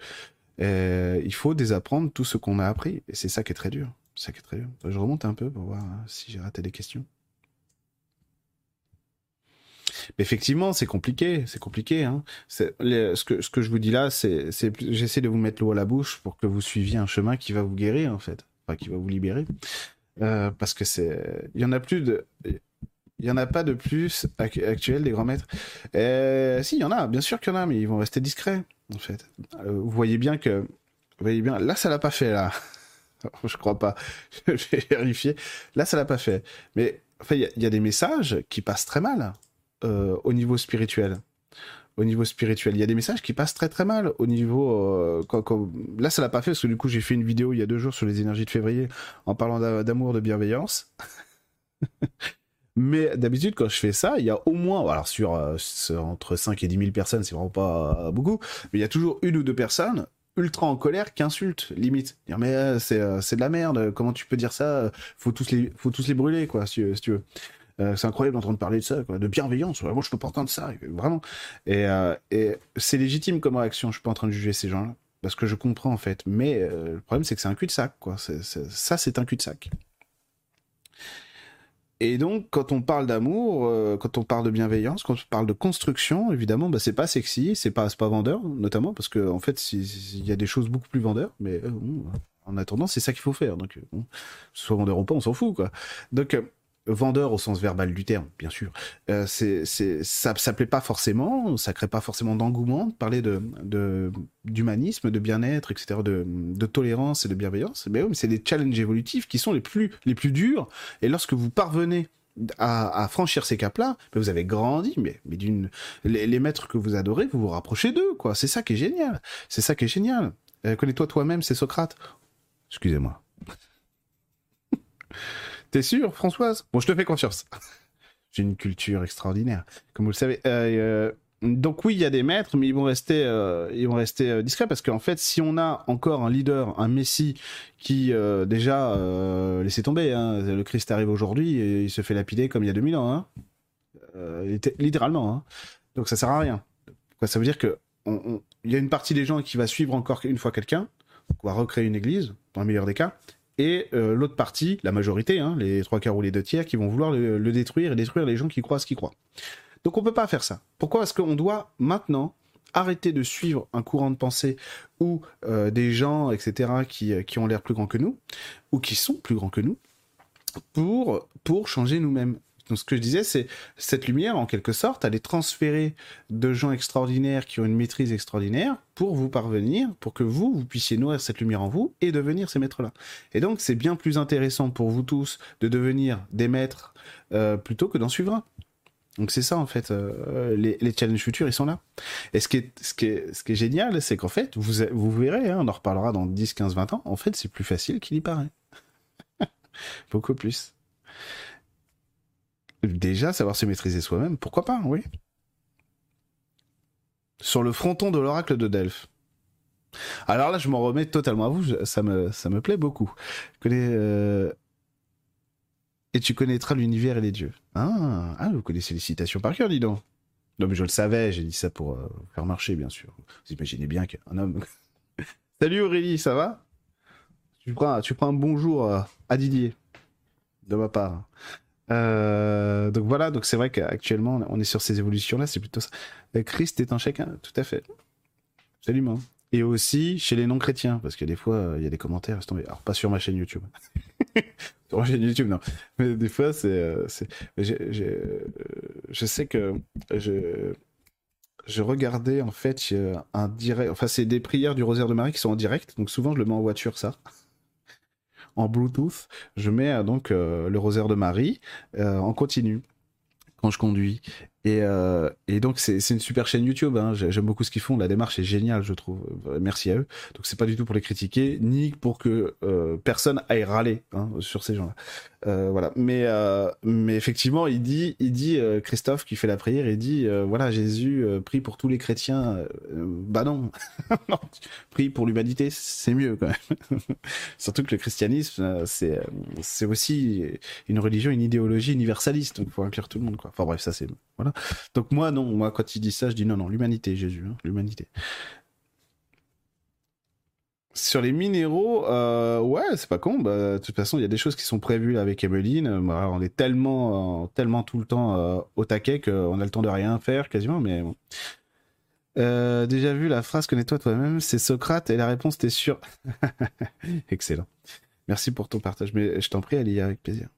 euh, il faut désapprendre tout ce qu'on a appris. Et c'est ça qui est très dur. Ça qui est très dur. Je remonte un peu pour voir hein, si j'ai raté des questions. Mais effectivement, c'est compliqué, c'est compliqué. Hein. ce, que, ce que je vous dis là, c'est, j'essaie de vous mettre l'eau à la bouche pour que vous suiviez un chemin qui va vous guérir en fait, enfin qui va vous libérer, euh, parce que c'est, il y en a plus de, il n'y en a pas de plus actuel des grands maîtres. Euh, si, il y en a, bien sûr qu'il y en a, mais ils vont rester discrets, en fait. Euh, vous voyez bien que... Vous voyez bien, là, ça l'a pas fait, là. Je crois pas. Je vais vérifier. Là, ça l'a pas fait. Mais il y, a des messages qui passent très mal euh, au niveau spirituel. Au niveau spirituel, il y a des messages qui passent très très mal au niveau. Là, ça l'a pas fait parce que du coup, j'ai fait une vidéo il y a deux jours sur les énergies de février en parlant d'amour, de bienveillance. Mais d'habitude, quand je fais ça, il y a au moins, alors sur, euh, entre 5 et 10 000 personnes, c'est vraiment pas beaucoup, mais il y a toujours une ou deux personnes ultra en colère qui insultent, limite. Dire, mais euh, c'est, euh, de la merde, comment tu peux dire ça Faut tous les, faut tous les brûler, quoi, si, tu veux. c'est incroyable d'entendre parler de ça, de bienveillance. Moi, je peux pas entendre ça, vraiment. Et, et c'est légitime comme réaction. Je suis pas en train de juger ces gens-là parce que je comprends en fait. Mais le problème, c'est que c'est un cul-de-sac, quoi. ça, c'est un cul-de-sac. Et donc, quand on parle d'amour, euh, quand on parle de bienveillance, quand on parle de construction, évidemment, bah, c'est pas sexy, c'est pas, pas vendeur, notamment, parce que en fait, il y a des choses beaucoup plus vendeurs, mais euh, en attendant, c'est ça qu'il faut faire. Donc, bon, soit vendeur ou pas, on s'en fout, quoi. Donc, vendeur au sens verbal du terme, bien sûr. c'est, c'est, ça, ça plaît pas forcément, ça crée pas forcément d'engouement de parler de, de d'humanisme, de bien-être, etc., de, de tolérance et de bienveillance. Mais, oui, mais c'est des challenges évolutifs qui sont les plus, les plus durs. Et lorsque vous parvenez à, franchir ces caps-là, vous avez grandi, mais, mais d'une, les, maîtres que vous adorez, vous vous rapprochez d'eux, quoi. C'est ça qui est génial. C'est ça qui est génial. Euh, connais-toi toi-même, c'est Socrate. Excusez-moi. T'es sûr, Françoise? Bon, je te fais confiance. J'ai une culture extraordinaire, comme vous le savez. Euh, euh, donc oui, il y a des maîtres, mais ils vont rester, euh, ils vont rester discrets parce qu'en fait, si on a encore un leader, un Messie qui déjà laissez tomber, hein, le Christ arrive aujourd'hui et il se fait lapider comme il y a 2000 ans, hein, littéralement. Hein. Donc ça sert à rien. Ça veut dire que il y a une partie des gens qui va suivre encore une fois quelqu'un, on va recréer une église, dans le meilleur des cas, et l'autre partie, la majorité, hein, les trois quarts ou les deux tiers, qui vont vouloir le, détruire et détruire les gens qui croient ce qu'ils croient. Donc on peut pas faire ça. Pourquoi est-ce qu'on doit maintenant arrêter de suivre un courant de pensée ou euh, des gens, etc., qui, qui ont l'air plus grands que nous, ou qui sont plus grands que nous, pour, pour changer nous-mêmes? Donc ce que je disais, c'est cette lumière, en quelque sorte, elle est transférée de gens extraordinaires qui ont une maîtrise extraordinaire pour vous parvenir, pour que vous, vous puissiez nourrir cette lumière en vous et devenir ces maîtres-là. Et donc c'est bien plus intéressant pour vous tous de devenir des maîtres euh, plutôt que d'en suivre un. Donc c'est ça en fait, euh, les, challenges futurs ils sont là. Et ce qui est génial, c'est qu'en fait, vous, vous verrez, hein, on en reparlera dans 10, 15, 20 ans, en fait c'est plus facile qu'il y paraît. Beaucoup plus. Déjà, savoir se maîtriser soi-même, pourquoi pas, oui. Sur le fronton de l'oracle de Delphes. Alors là, je m'en remets totalement à vous, ça me, plaît beaucoup. Connais, euh, et tu connaîtras l'univers et les dieux. Ah, ah, vous connaissez les citations par cœur, dis donc. Non, mais je le savais, j'ai dit ça pour euh, faire marcher, bien sûr. Vous imaginez bien qu'un homme. Salut Aurélie, ça va? Tu prends, un bonjour à Didier, de ma part. Euh, donc voilà, donc c'est vrai qu'actuellement on est sur ces évolutions-là, c'est plutôt ça. Christ est un chacun, tout à fait. Absolument. Et aussi chez les non-chrétiens, parce que des fois il y a des commentaires, alors pas sur ma chaîne YouTube. Sur chaîne YouTube, non. Mais des fois, c'est. Euh, je sais que je, je regardais en fait un direct. Enfin, c'est des prières du Rosaire de Marie qui sont en direct. Donc souvent, je le mets en voiture, ça. En Bluetooth. Je mets euh, donc euh, le Rosaire de Marie en continu quand je conduis. Et, euh, et donc c'est une super chaîne YouTube. Hein. J'aime beaucoup ce qu'ils font. La démarche est géniale, je trouve. Merci à eux. Donc c'est pas du tout pour les critiquer, ni pour que euh, personne aille râler hein, sur ces gens-là. Euh, voilà. Mais euh, effectivement, il dit il dit euh, Christophe qui fait la prière, il dit euh, voilà Jésus prie pour tous les chrétiens. bah non, prie pour l'humanité, c'est mieux quand même. Surtout que le christianisme c'est c'est aussi une religion, une idéologie universaliste. Donc faut inclure tout le monde quoi. Enfin bref, ça c'est voilà. Donc moi, non, moi quand il dit ça, je dis non, non, l'humanité, Jésus, hein, l'humanité. Sur les minéraux, euh, ouais, c'est pas con. Bah, de toute façon, il y a des choses qui sont prévues avec Emeline. Bah, on est tellement, euh, tellement tout le temps euh, au taquet qu'on a le temps de rien faire quasiment. Mais bon. déjà vu la phrase connais-toi toi-même, c'est Socrate et la réponse t'es sûr. Excellent. Merci pour ton partage. Mais je t'en prie, Ali, avec plaisir.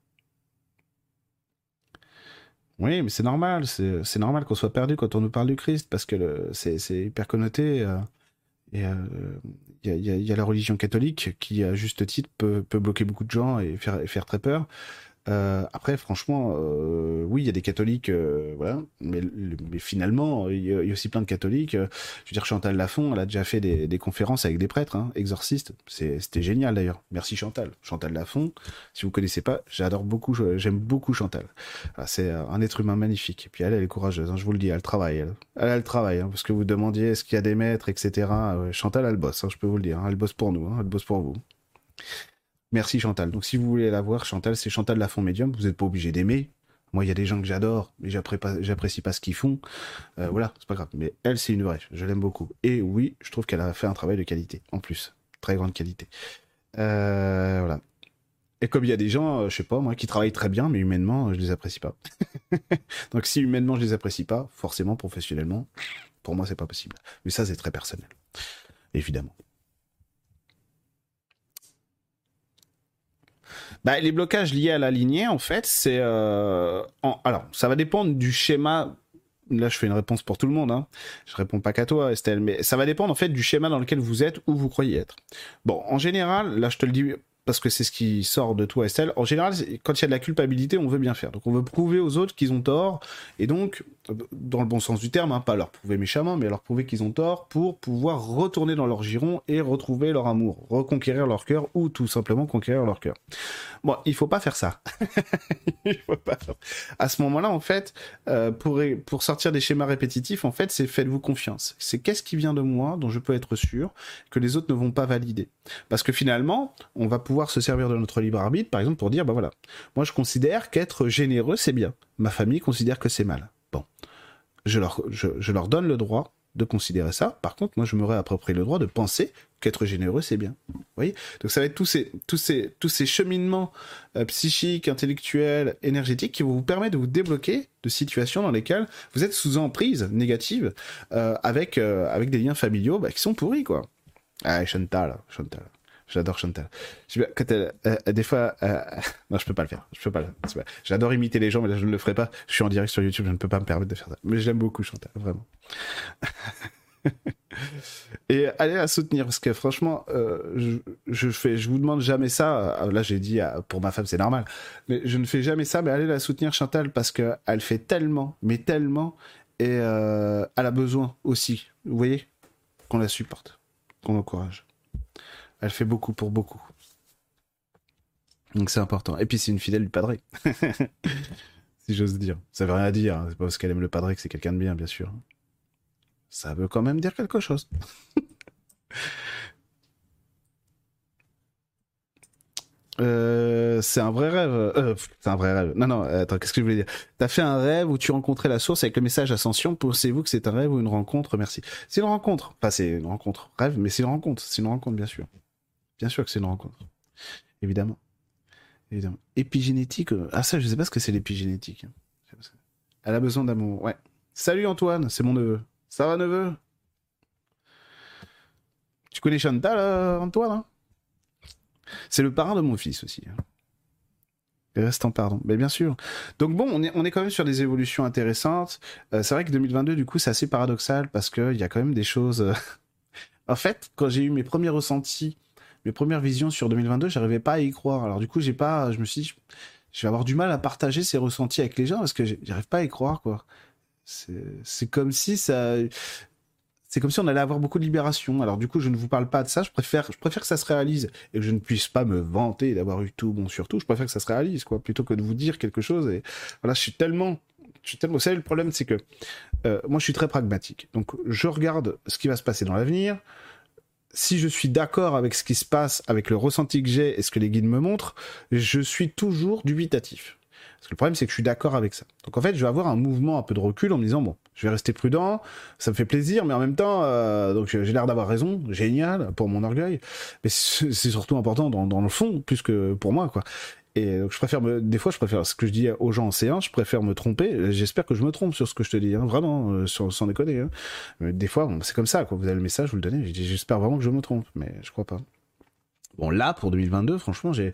Oui, mais c'est normal, c'est normal qu'on soit perdu quand on nous parle du Christ, parce que c'est hyper connoté. Euh, et il euh, y, a, la religion catholique qui, à juste titre, peut, bloquer beaucoup de gens et faire très peur. Euh, après, franchement, euh, oui, il y a des catholiques, euh, voilà, mais, finalement, il y, a, aussi plein de catholiques. je veux dire, Chantal Lafont, elle a déjà fait des, conférences avec des prêtres, hein, exorcistes. C'était génial d'ailleurs. Merci Chantal. Chantal Lafont, si vous connaissez pas, j'adore beaucoup, j'aime beaucoup Chantal. C'est un être humain magnifique. Et puis elle, elle est courageuse, hein, je vous le dis, elle travaille. Elle, elle hein, parce que vous demandiez est-ce qu'il y a des maîtres, etc. Chantal, elle bosse, je peux vous le dire. Elle bosse pour nous, elle bosse pour vous. Merci Chantal. Donc si vous voulez la voir, Chantal, c'est Chantal Lafont Médium. Vous n'êtes pas obligé d'aimer. Moi, il y a des gens que j'adore, mais j'apprécie pas ce qu'ils font. Euh, voilà, c'est pas grave. Mais elle, c'est une vraie. Je l'aime beaucoup. Et oui, je trouve qu'elle a fait un travail de qualité, en plus. Très grande qualité. Euh, voilà. Et comme il y a des gens, euh, je sais pas, moi, qui travaillent très bien, mais humainement, je les apprécie pas. Donc si humainement, je les apprécie pas, forcément, professionnellement, pour moi, c'est pas possible. Mais ça, c'est très personnel. Évidemment. Bah, Les blocages liés à la lignée, en fait, c'est... Euh, alors, ça va dépendre du schéma là je fais une réponse pour tout le monde, hein. je réponds pas qu'à toi Estelle, mais ça va dépendre en fait du schéma dans lequel vous êtes, où vous croyez être. Bon, en général, là je te le dis parce que c'est ce qui sort de toi, Estelle. En général, quand il y a de la culpabilité, on veut bien faire. Donc on veut prouver aux autres qu'ils ont tort, et donc, dans le bon sens du terme, hein, pas leur prouver méchamment, mais leur prouver qu'ils ont tort pour pouvoir retourner dans leur giron et retrouver leur amour, reconquérir leur cœur, ou tout simplement conquérir leur cœur. Bon, il faut pas faire ça. il faut pas faire... À ce moment-là, en fait, euh, pour, pour sortir des schémas répétitifs, en fait, c'est faites-vous confiance. C'est qu'est-ce qui vient de moi dont je peux être sûr que les autres ne vont pas valider. Parce que finalement, on va pouvoir se servir de notre libre arbitre, par exemple, pour dire, bah voilà, moi je considère qu'être généreux, c'est bien. Ma famille considère que c'est mal. Bon. Je leur, je, leur donne le droit de considérer ça. Par contre, moi, je me réapproprie le droit de penser qu'être généreux, c'est bien. Vous voyez? Donc, ça va être tous ces, tous ces, tous ces cheminements euh, psychiques, intellectuels, énergétiques qui vont vous permettre de vous débloquer de situations dans lesquelles vous êtes sous emprise négative euh, avec, euh, avec des liens familiaux bah, qui sont pourris, quoi. Ah, Chantal, Chantal. J'adore Chantal. Quand elle, euh, des fois, euh, non, je peux pas le faire. Je peux pas. J'adore imiter les gens, mais là, je ne le ferai pas. Je suis en direct sur YouTube, je ne peux pas me permettre de faire ça. Mais j'aime beaucoup Chantal, vraiment. et allez la soutenir parce que franchement, euh, je, fais, je vous demande jamais ça. Là, j'ai dit pour ma femme, c'est normal, mais je ne fais jamais ça. Mais allez la soutenir, Chantal, parce que elle fait tellement, mais tellement, et elle a besoin aussi. Vous voyez, qu'on la supporte, qu'on l'encourage. Elle fait beaucoup pour beaucoup. Donc c'est important. Et puis c'est une fidèle du padré. si j'ose dire. Ça veut rien dire. Hein. C'est pas parce qu'elle aime le padré que c'est quelqu'un de bien, bien sûr. Ça veut quand même dire quelque chose. Euh, c'est un vrai rêve. Euh, c'est un vrai rêve. Non, non, attends, qu'est-ce que je voulais dire? T'as fait un rêve où tu rencontrais la source avec le message Ascension. Pensez-vous que c'est un rêve ou une rencontre? Merci. C'est une rencontre. Enfin, c'est une rencontre. Rêve, mais c'est une rencontre. C'est une rencontre, bien sûr. Bien sûr que c'est une rencontre. Évidemment. Évidemment. Épigénétique. Euh, ah, ça, je sais pas ce que c'est l'épigénétique. Elle a besoin d'amour. Ouais. Salut Antoine, c'est mon neveu. Ça va, neveu? Tu connais Chantal, euh, Antoine hein? C'est le parrain de mon fils aussi. Hein. Restant pardon. Mais bien sûr. Donc bon, on est, quand même sur des évolutions intéressantes. Euh, c'est vrai que 2022, du coup, c'est assez paradoxal parce qu'il y a quand même des choses. en fait, quand j'ai eu mes premiers ressentis mes premières visions sur 2022, j'arrivais pas à y croire. Alors du coup, j'ai pas, je me suis dit, je vais avoir du mal à partager ces ressentis avec les gens parce que j'arrive pas à y croire, quoi. C'est comme si ça, c'est comme si on allait avoir beaucoup de libération. Alors du coup, je ne vous parle pas de ça. Je préfère, je préfère que ça se réalise et que je ne puisse pas me vanter d'avoir eu tout bon sur tout. Je préfère que ça se réalise, quoi, plutôt que de vous dire quelque chose. Et voilà, je suis tellement, je suis tellement. Vous savez, le problème, c'est que euh, moi, je suis très pragmatique. Donc, je regarde ce qui va se passer dans l'avenir si je suis d'accord avec ce qui se passe, avec le ressenti que j'ai et ce que les guides me montrent, je suis toujours dubitatif. Parce que le problème, c'est que je suis d'accord avec ça. Donc en fait, je vais avoir un mouvement un peu de recul en me disant, bon, je vais rester prudent, ça me fait plaisir, mais en même temps, euh, donc j'ai l'air d'avoir raison, génial, pour mon orgueil, mais c'est surtout important dans, dans, le fond, plus que pour moi, quoi. Et je préfère des fois, je préfère ce que je dis aux gens en séance, je préfère me tromper. J'espère que je me trompe sur ce que je te dis, hein, vraiment, euh, sans, déconner. Hein. des fois, c'est comme ça, quoi. Vous avez le message, vous le donnez. J'espère vraiment que je me trompe, mais je crois pas. Bon, là, pour 2022, franchement, j'ai,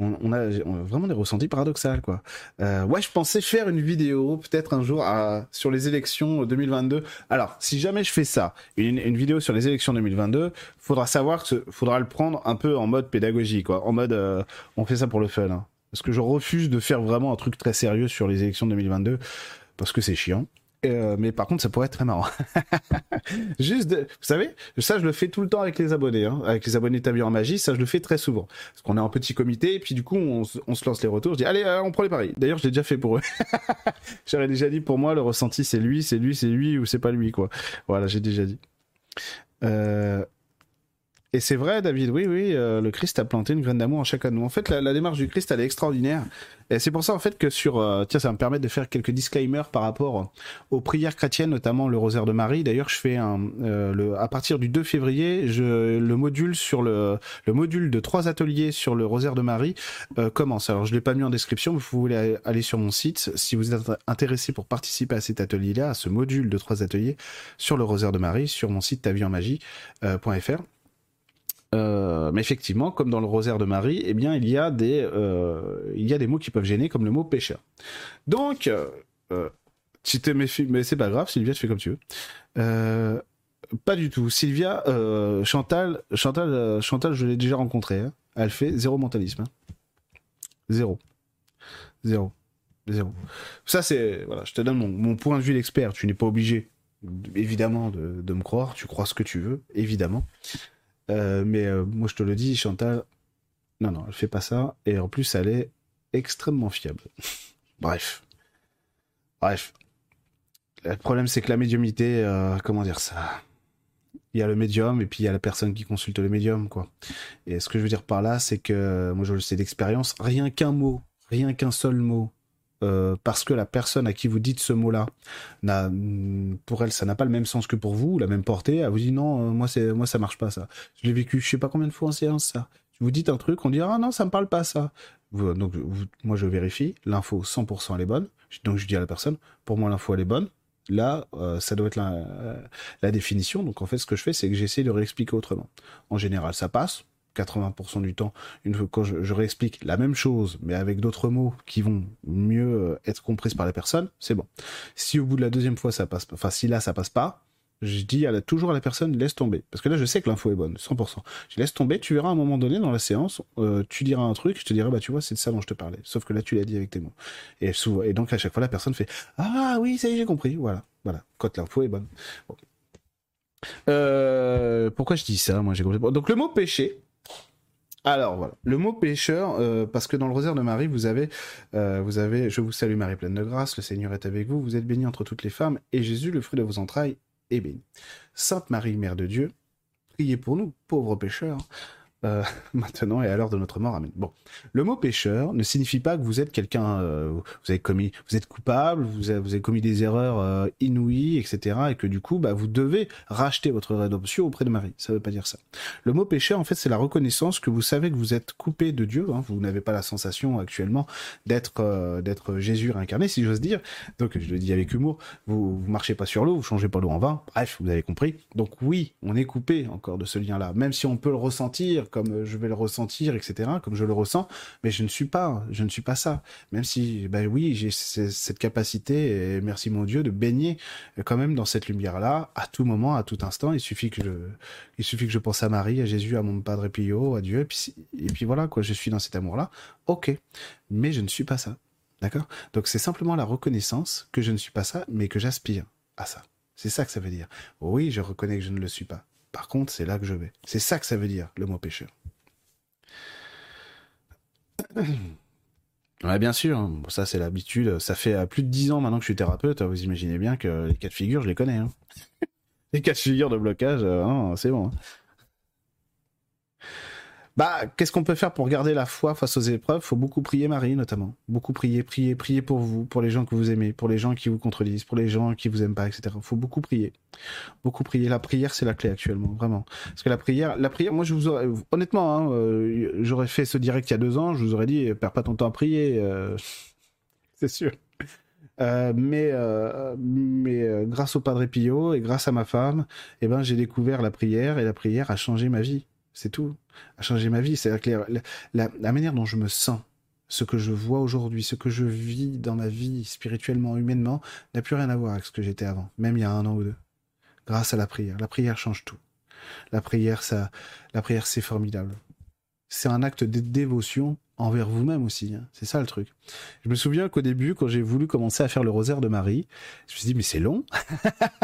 on, a, vraiment des ressentis paradoxaux, quoi. Euh, ouais, je pensais faire une vidéo, peut-être un jour, sur les élections 2022. Alors, si jamais je fais ça, une, vidéo sur les élections 2022, faudra savoir que faudra le prendre un peu en mode pédagogie, quoi. En mode, euh, on fait ça pour le fun. Hein. Parce que je refuse de faire vraiment un truc très sérieux sur les élections 2022, parce que c'est chiant. Euh, mais par contre, ça pourrait être très marrant. Juste, vous savez, ça je le fais tout le temps avec les abonnés, hein, avec les abonnés établis en magie, ça je le fais très souvent. Parce qu'on est en petit comité, et puis du coup on, se lance les retours, je dis allez, euh, on prend les paris. D'ailleurs, je l'ai déjà fait pour eux. J'aurais déjà dit pour moi, le ressenti c'est lui, c'est lui, c'est lui, ou c'est pas lui, quoi. Voilà, j'ai déjà dit. Euh, et c'est vrai, David, oui, oui, euh, le Christ a planté une graine d'amour en chacun de nous. En fait, la, démarche du Christ, elle est extraordinaire. Et c'est pour ça, en fait, que sur... Euh, tiens, ça va me permettre de faire quelques disclaimers par rapport aux prières chrétiennes, notamment le rosaire de Marie. D'ailleurs, je fais un... Euh, le, à partir du 2 février, je, le module sur le... Le module de trois ateliers sur le rosaire de Marie commence. Alors, je l'ai pas mis en description, mais vous voulez aller sur mon site. Si vous êtes intéressé pour participer à cet atelier-là, à ce module de trois ateliers sur le rosaire de Marie, sur mon site tavionmagie.fr. Euh, mais effectivement, comme dans le rosaire de Marie, eh bien, il y a des, euh, il y a des mots qui peuvent gêner, comme le mot pécheur. Donc, euh, tu te méfies, mais c'est pas grave, Sylvia, tu fais comme tu veux. pas du tout. Sylvia, Chantal, Chantal, Chantal, je l'ai déjà rencontrée. Hein. Elle fait zéro mentalisme. Hein. Zéro. Zéro. Zéro. Ça, c'est. Voilà, je te donne mon, point de vue d'expert. Tu n'es pas obligé, évidemment, de, de, me croire. Tu crois ce que tu veux, évidemment. Euh, mais euh, moi, je te le dis, Chantal, non, non, elle fait pas ça. Et en plus, elle est extrêmement fiable. Bref. Bref. Le problème, c'est que la médiumité, euh, comment dire ça? Il y a le médium et puis il y a la personne qui consulte le médium, quoi. Et ce que je veux dire par là, c'est que, moi, je le sais d'expérience, rien qu'un mot, rien qu'un seul mot euh, parce que la personne à qui vous dites ce mot-là, pour elle, ça n'a pas le même sens que pour vous, la même portée. Elle vous dit non, euh, moi c'est, moi ça marche pas ça. Je l'ai vécu, je sais pas combien de fois en séance ça. Vous dites un truc, on dit ah non, ça me parle pas ça. donc moi je vérifie, l'info 100% elle est bonne. Donc je dis à la personne, pour moi l'info elle est bonne. Là, euh, ça doit être la, la définition. Donc en fait, ce que je fais, c'est que j'essaie de réexpliquer autrement. En général, ça passe 80% du temps, une fois quand je, réexplique la même chose, mais avec d'autres mots qui vont mieux euh, être comprises par la personne, c'est bon. Si au bout de la deuxième fois ça passe, enfin si là ça passe pas, je dis toujours à la personne laisse tomber, parce que là je sais que l'info est bonne, 100%. Je laisse tomber, tu verras à un moment donné dans la séance, euh, tu diras un truc, je te dirai bah tu vois c'est de ça dont je te parlais, sauf que là tu l'as dit avec tes mots. Et donc à chaque fois la personne fait ah oui ça y est j'ai compris, voilà, voilà, quand l'info est bonne. Euh, pourquoi je dis ça Moi j'ai compris. Donc le mot péché, alors voilà, le mot pécheur, euh, parce que dans le rosaire de Marie, vous avez, euh, vous avez, je vous salue Marie pleine de grâce, le Seigneur est avec vous, vous êtes bénie entre toutes les femmes, et Jésus, le fruit de vos entrailles, est béni. Sainte Marie, Mère de Dieu, priez pour nous, pauvres pécheurs, euh, maintenant et à l'heure de notre mort. Amen. Bon, le mot pécheur ne signifie pas que vous êtes quelqu'un, euh, vous avez commis, vous êtes coupable, vous avez, vous avez commis des erreurs euh, inouïes, etc. Et que du coup, bah, vous devez racheter votre rédemption auprès de Marie. Ça veut pas dire ça. Le mot pécheur, en fait, c'est la reconnaissance que vous savez que vous êtes coupé de Dieu. Hein. Vous n'avez pas la sensation actuellement d'être d'être Jésus incarné, si j'ose dire. Donc, je le dis avec humour. Vous, vous marchez pas sur l'eau, vous changez pas l'eau en vin. Bref, vous avez compris. Donc oui, on est coupé encore de ce lien-là, même si on peut le ressentir comme je vais le ressentir, etc., comme je le ressens, mais je ne suis pas, je ne suis pas ça. Même si, ben oui, j'ai cette capacité, merci mon Dieu, de baigner quand même dans cette lumière-là, à tout moment, à tout instant. Il suffit que je, il suffit que je pense à Marie, à Jésus, à mon Padre Pio, à Dieu, et puis, et puis voilà, quoi, je suis dans cet amour-là. Ok. Mais je ne suis pas ça. D'accord? Donc c'est simplement la reconnaissance que je ne suis pas ça, mais que j'aspire à ça. C'est ça que ça veut dire. Oui, je reconnais que je ne le suis pas. Par contre, c'est là que je vais. C'est ça que ça veut dire, le mot pécheur. Ouais, bien sûr. Ça, c'est l'habitude. Ça fait euh, plus de dix ans maintenant que je suis thérapeute. Vous imaginez bien que les cas de figure, je les connais. Hein. les cas de figure de blocage, euh, hein, c'est bon. Hein. Bah, qu'est-ce qu'on peut faire pour garder la foi face aux épreuves? Faut beaucoup prier Marie, notamment. Beaucoup prier, prier, prier pour vous, pour les gens que vous aimez, pour les gens qui vous contredisent, pour les gens qui vous aiment pas, etc. Faut beaucoup prier. Beaucoup prier. La prière, c'est la clé actuellement, vraiment. Parce que la prière, la prière, moi, je vous aurais, honnêtement, hein, euh, j'aurais fait ce direct il y a deux ans, je vous aurais dit, perds pas ton temps à prier. Euh, c'est sûr. Euh, mais mais grâce au Padre Pio et grâce à ma femme, eh ben j'ai découvert la prière et la prière a changé ma vie. C'est tout. A changé ma vie. C'est la, la, la, manière dont je me sens, ce que je vois aujourd'hui, ce que je vis dans ma vie spirituellement, humainement, n'a plus rien à voir avec ce que j'étais avant, même il y a un an ou deux. Grâce à la prière. La prière change tout. La prière, ça, la prière, c'est formidable. C'est un acte de dévotion envers vous-même aussi. Hein. C'est ça le truc. Je me souviens qu'au début, quand j'ai voulu commencer à faire le rosaire de Marie, je me suis dit, mais c'est long.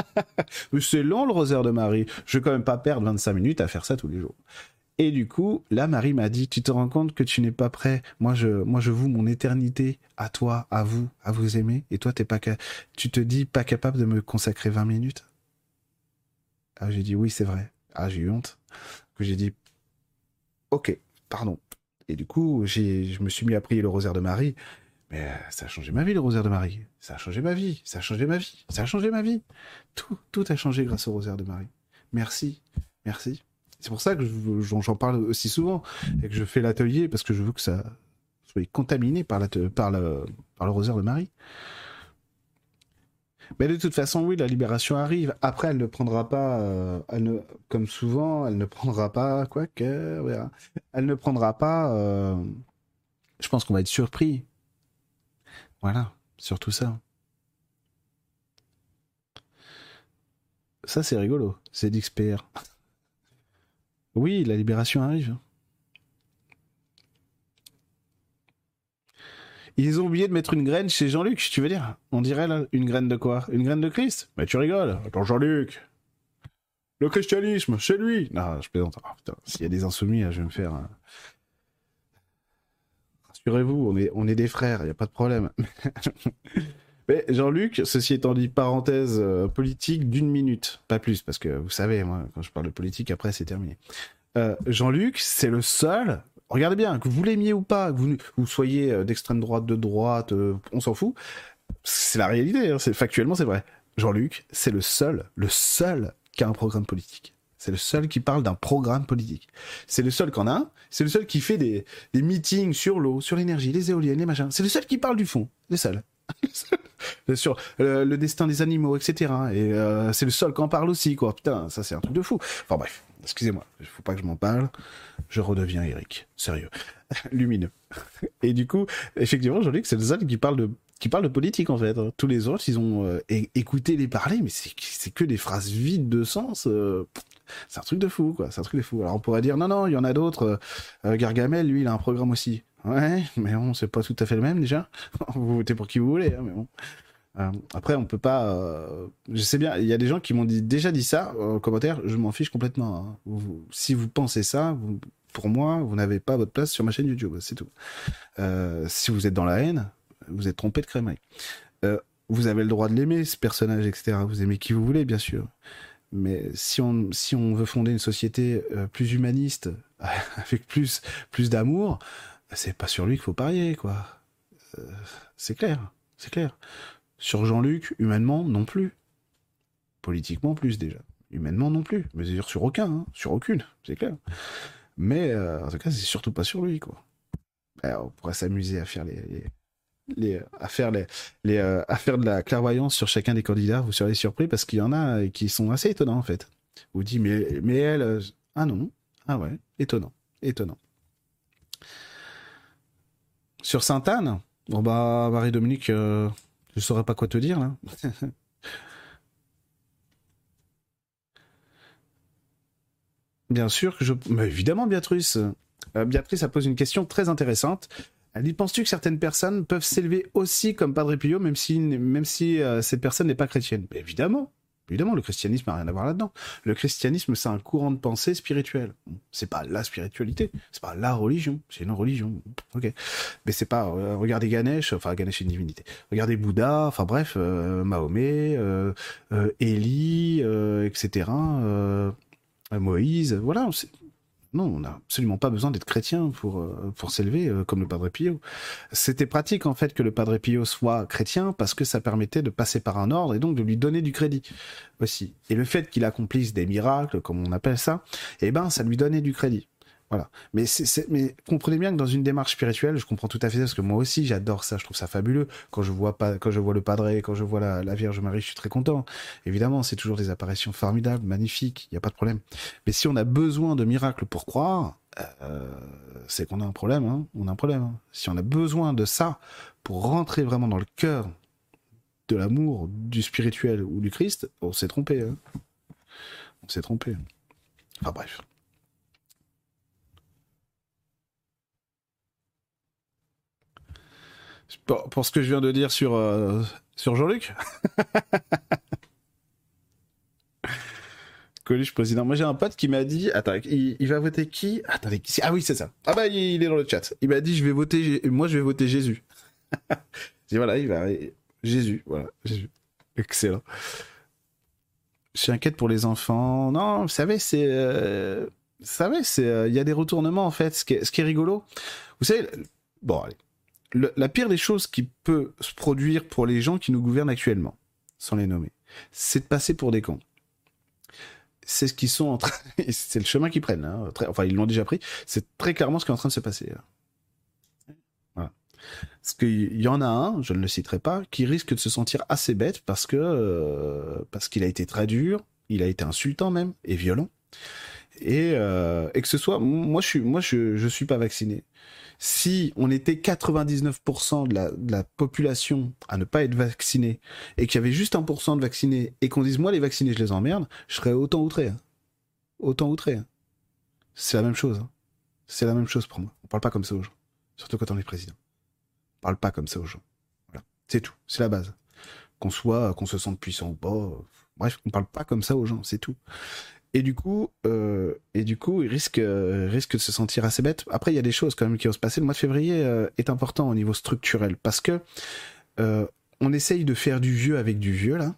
c'est long le rosaire de Marie. Je vais quand même pas perdre 25 minutes à faire ça tous les jours. Et du coup, là, Marie m'a dit, tu te rends compte que tu n'es pas prêt. Moi, je, moi, je voue mon éternité à toi, à vous, à vous aimer. Et toi, t'es pas, tu te dis pas capable de me consacrer 20 minutes? Ah, j'ai dit oui, c'est vrai. Ah, j'ai eu honte. Que j'ai dit, ok, pardon. Et du coup, je me suis mis à prier le rosaire de Marie. Mais euh, ça a changé ma vie, le rosaire de Marie. Ça a changé ma vie. Ça a changé ma vie. Ça a changé ma vie. Tout, tout a changé grâce au rosaire de Marie. Merci. Merci. C'est pour ça que j'en parle aussi souvent et que je fais l'atelier parce que je veux que ça soit contaminé par le rosaire de Marie. Mais de toute façon, oui, la libération arrive. Après, elle ne prendra pas, euh, comme souvent, elle ne prendra pas, quoi que, elle ne prendra pas. Euh, je pense qu'on va être surpris. Voilà, surtout ça. Ça, c'est rigolo. C'est d'XPR. Oui, la libération arrive. Ils ont oublié de mettre une graine chez Jean-Luc, tu veux dire On dirait là, une graine de quoi? Une graine de Christ Mais tu rigoles. Attends, Jean-Luc. Le christianisme, chez lui. Non, je plaisante. Oh, s'il y a des insoumis, je vais me faire. Rassurez-vous, on est, on est des frères, il n'y a pas de problème. Mais Jean-Luc, ceci étant dit, parenthèse euh, politique d'une minute, pas plus, parce que vous savez, moi, quand je parle de politique, après, c'est terminé. Euh, Jean-Luc, c'est le seul regardez bien, que vous l'aimiez ou pas, que vous, soyez euh, d'extrême droite, de droite, euh, on s'en fout. C'est la réalité, hein, factuellement c'est vrai. Jean-Luc, c'est le seul, le seul qui a un programme politique. C'est le seul qui parle d'un programme politique. C'est le seul qu'on a C'est le seul qui fait des, meetings sur l'eau, sur l'énergie, les éoliennes, les machins. C'est le seul qui parle du fond. Le seul. sur euh, le destin des animaux, etc. Et c'est le seul qui en parle aussi, quoi. Putain, ça c'est un truc de fou. Enfin bref. Excusez-moi, il faut pas que je m'en parle. Je redeviens Eric. Sérieux. Lumineux. Et du coup, effectivement, je dis que c'est le seul qui parle de qui parle de politique en fait. Tous les autres, ils ont euh, écouté les parler, mais c'est que des phrases vides de sens. Euh, c'est un truc de fou, quoi. C'est un truc de fou. Alors on pourrait dire non, non, il y en a d'autres. Euh, Gargamel, lui, il a un programme aussi. Ouais, mais bon, c'est pas tout à fait le même déjà. vous votez pour qui vous voulez, hein, mais bon. Euh, après, on peut pas. Euh, je sais bien, il y a des gens qui m'ont déjà dit ça en commentaire. Je m'en fiche complètement. Hein. si vous pensez ça, pour moi, vous n'avez pas votre place sur ma chaîne YouTube. C'est tout. Euh, si vous êtes dans la haine, vous êtes trompé de crémerie. vous avez le droit de l'aimer, ce personnage, etc. Vous aimez qui vous voulez, bien sûr. Mais si on, si on veut fonder une société plus humaniste, avec plus, plus d'amour, c'est pas sur lui qu'il faut parier, quoi. c'est clair, c'est clair. Sur Jean-Luc, humainement, non plus. Politiquement, plus déjà. Humainement, non plus. Mais dire sur aucun, hein. sur aucune, c'est clair. Mais euh, en tout cas, c'est surtout pas sur lui, quoi. on pourrait s'amuser à faire les, euh, à faire de la clairvoyance sur chacun des candidats. Vous serez surpris parce qu'il y en a qui sont assez étonnants en fait. Vous dites mais elle, euh, ah non, ah ouais, étonnant, étonnant. Sur Sainte-Anne, bon bah Marie Dominique. Je saurais pas quoi te dire là. Bien sûr que je. Mais évidemment, Béatrice. Euh, Béatrice, a posé une question très intéressante. Elle dit Penses-tu que certaines personnes peuvent s'élever aussi comme Padre Pio, même si, même si euh, cette personne n'est pas chrétienne? Évidemment. Évidemment, le christianisme n'a rien à voir là-dedans. Le christianisme, c'est un courant de pensée spirituel. C'est pas la spiritualité, c'est pas la religion, c'est une religion. Ok, mais c'est pas. Euh, regardez Ganesh, enfin Ganesh est une divinité. Regardez Bouddha, enfin bref, euh, Mahomet, euh, Élie, etc. Moïse, voilà. Non, on n'a absolument pas besoin d'être chrétien pour, euh, pour s'élever euh, comme le Padre Pio. C'était pratique en fait que le Padre Pio soit chrétien parce que ça permettait de passer par un ordre et donc de lui donner du crédit aussi. Et le fait qu'il accomplisse des miracles, comme on appelle ça, eh ben ça lui donnait du crédit. Voilà. Mais, mais comprenez bien que dans une démarche spirituelle, je comprends tout à fait ça, parce que moi aussi, j'adore ça, je trouve ça fabuleux. Quand je vois, pas, quand je vois le Padre, quand je vois la, Vierge Marie, je suis très content. Évidemment, c'est toujours des apparitions formidables, magnifiques, il n'y a pas de problème. Mais si on a besoin de miracles pour croire, euh, c'est qu'on a un problème, hein on a un problème. Hein. Si on a besoin de ça pour rentrer vraiment dans le cœur de l'amour, du spirituel ou du Christ, on s'est trompé. Hein on s'est trompé. Enfin bref. Pour, ce que je viens de dire sur, euh, sur Jean-Luc Coluche président. Moi j'ai un pote qui m'a dit, attends, il, va voter qui? Attendez, ah oui c'est ça. Ah bah il, est dans le chat. Il m'a dit je vais voter, moi je vais voter Jésus. dis voilà, il va Jésus, voilà Jésus. Excellent. Je suis inquiète pour les enfants. Non, vous savez c'est, euh, vous savez euh, il y a des retournements en fait. Ce ce qui est rigolo, vous savez, bon allez, la pire des choses qui peut se produire pour les gens qui nous gouvernent actuellement, sans les nommer, c'est de passer pour des cons. C'est ce qu'ils sont en train, c'est le chemin qu'ils prennent. Hein, enfin, ils l'ont déjà pris. C'est très clairement ce qui est en train de se passer. Voilà. Parce qu'il y en a un, je ne le citerai pas, qui risque de se sentir assez bête parce que euh, parce qu'il a été très dur, il a été insultant même et violent. Et, euh, que ce soit, moi je suis, suis pas vacciné. Si on était 99% de la, population à ne pas être vacciné et qu'il y avait juste 1% de vaccinés et qu'on dise moi les vaccinés je les emmerde, je serais autant outré. Hein. Autant outré. Hein. C'est la même chose. Hein. C'est la même chose pour moi. On parle pas comme ça aux gens. Surtout quand on est président. On parle pas comme ça aux gens. Voilà. C'est tout. C'est la base. Qu'on soit, qu'on se sente puissant ou pas. Bref, on parle pas comme ça aux gens. C'est tout. Et du coup, euh, et du coup, il risque, euh, risque de se sentir assez bête. Après, il y a des choses quand même qui vont se passer. Le mois de février euh, est important au niveau structurel parce que on essaye de faire du vieux avec du vieux là,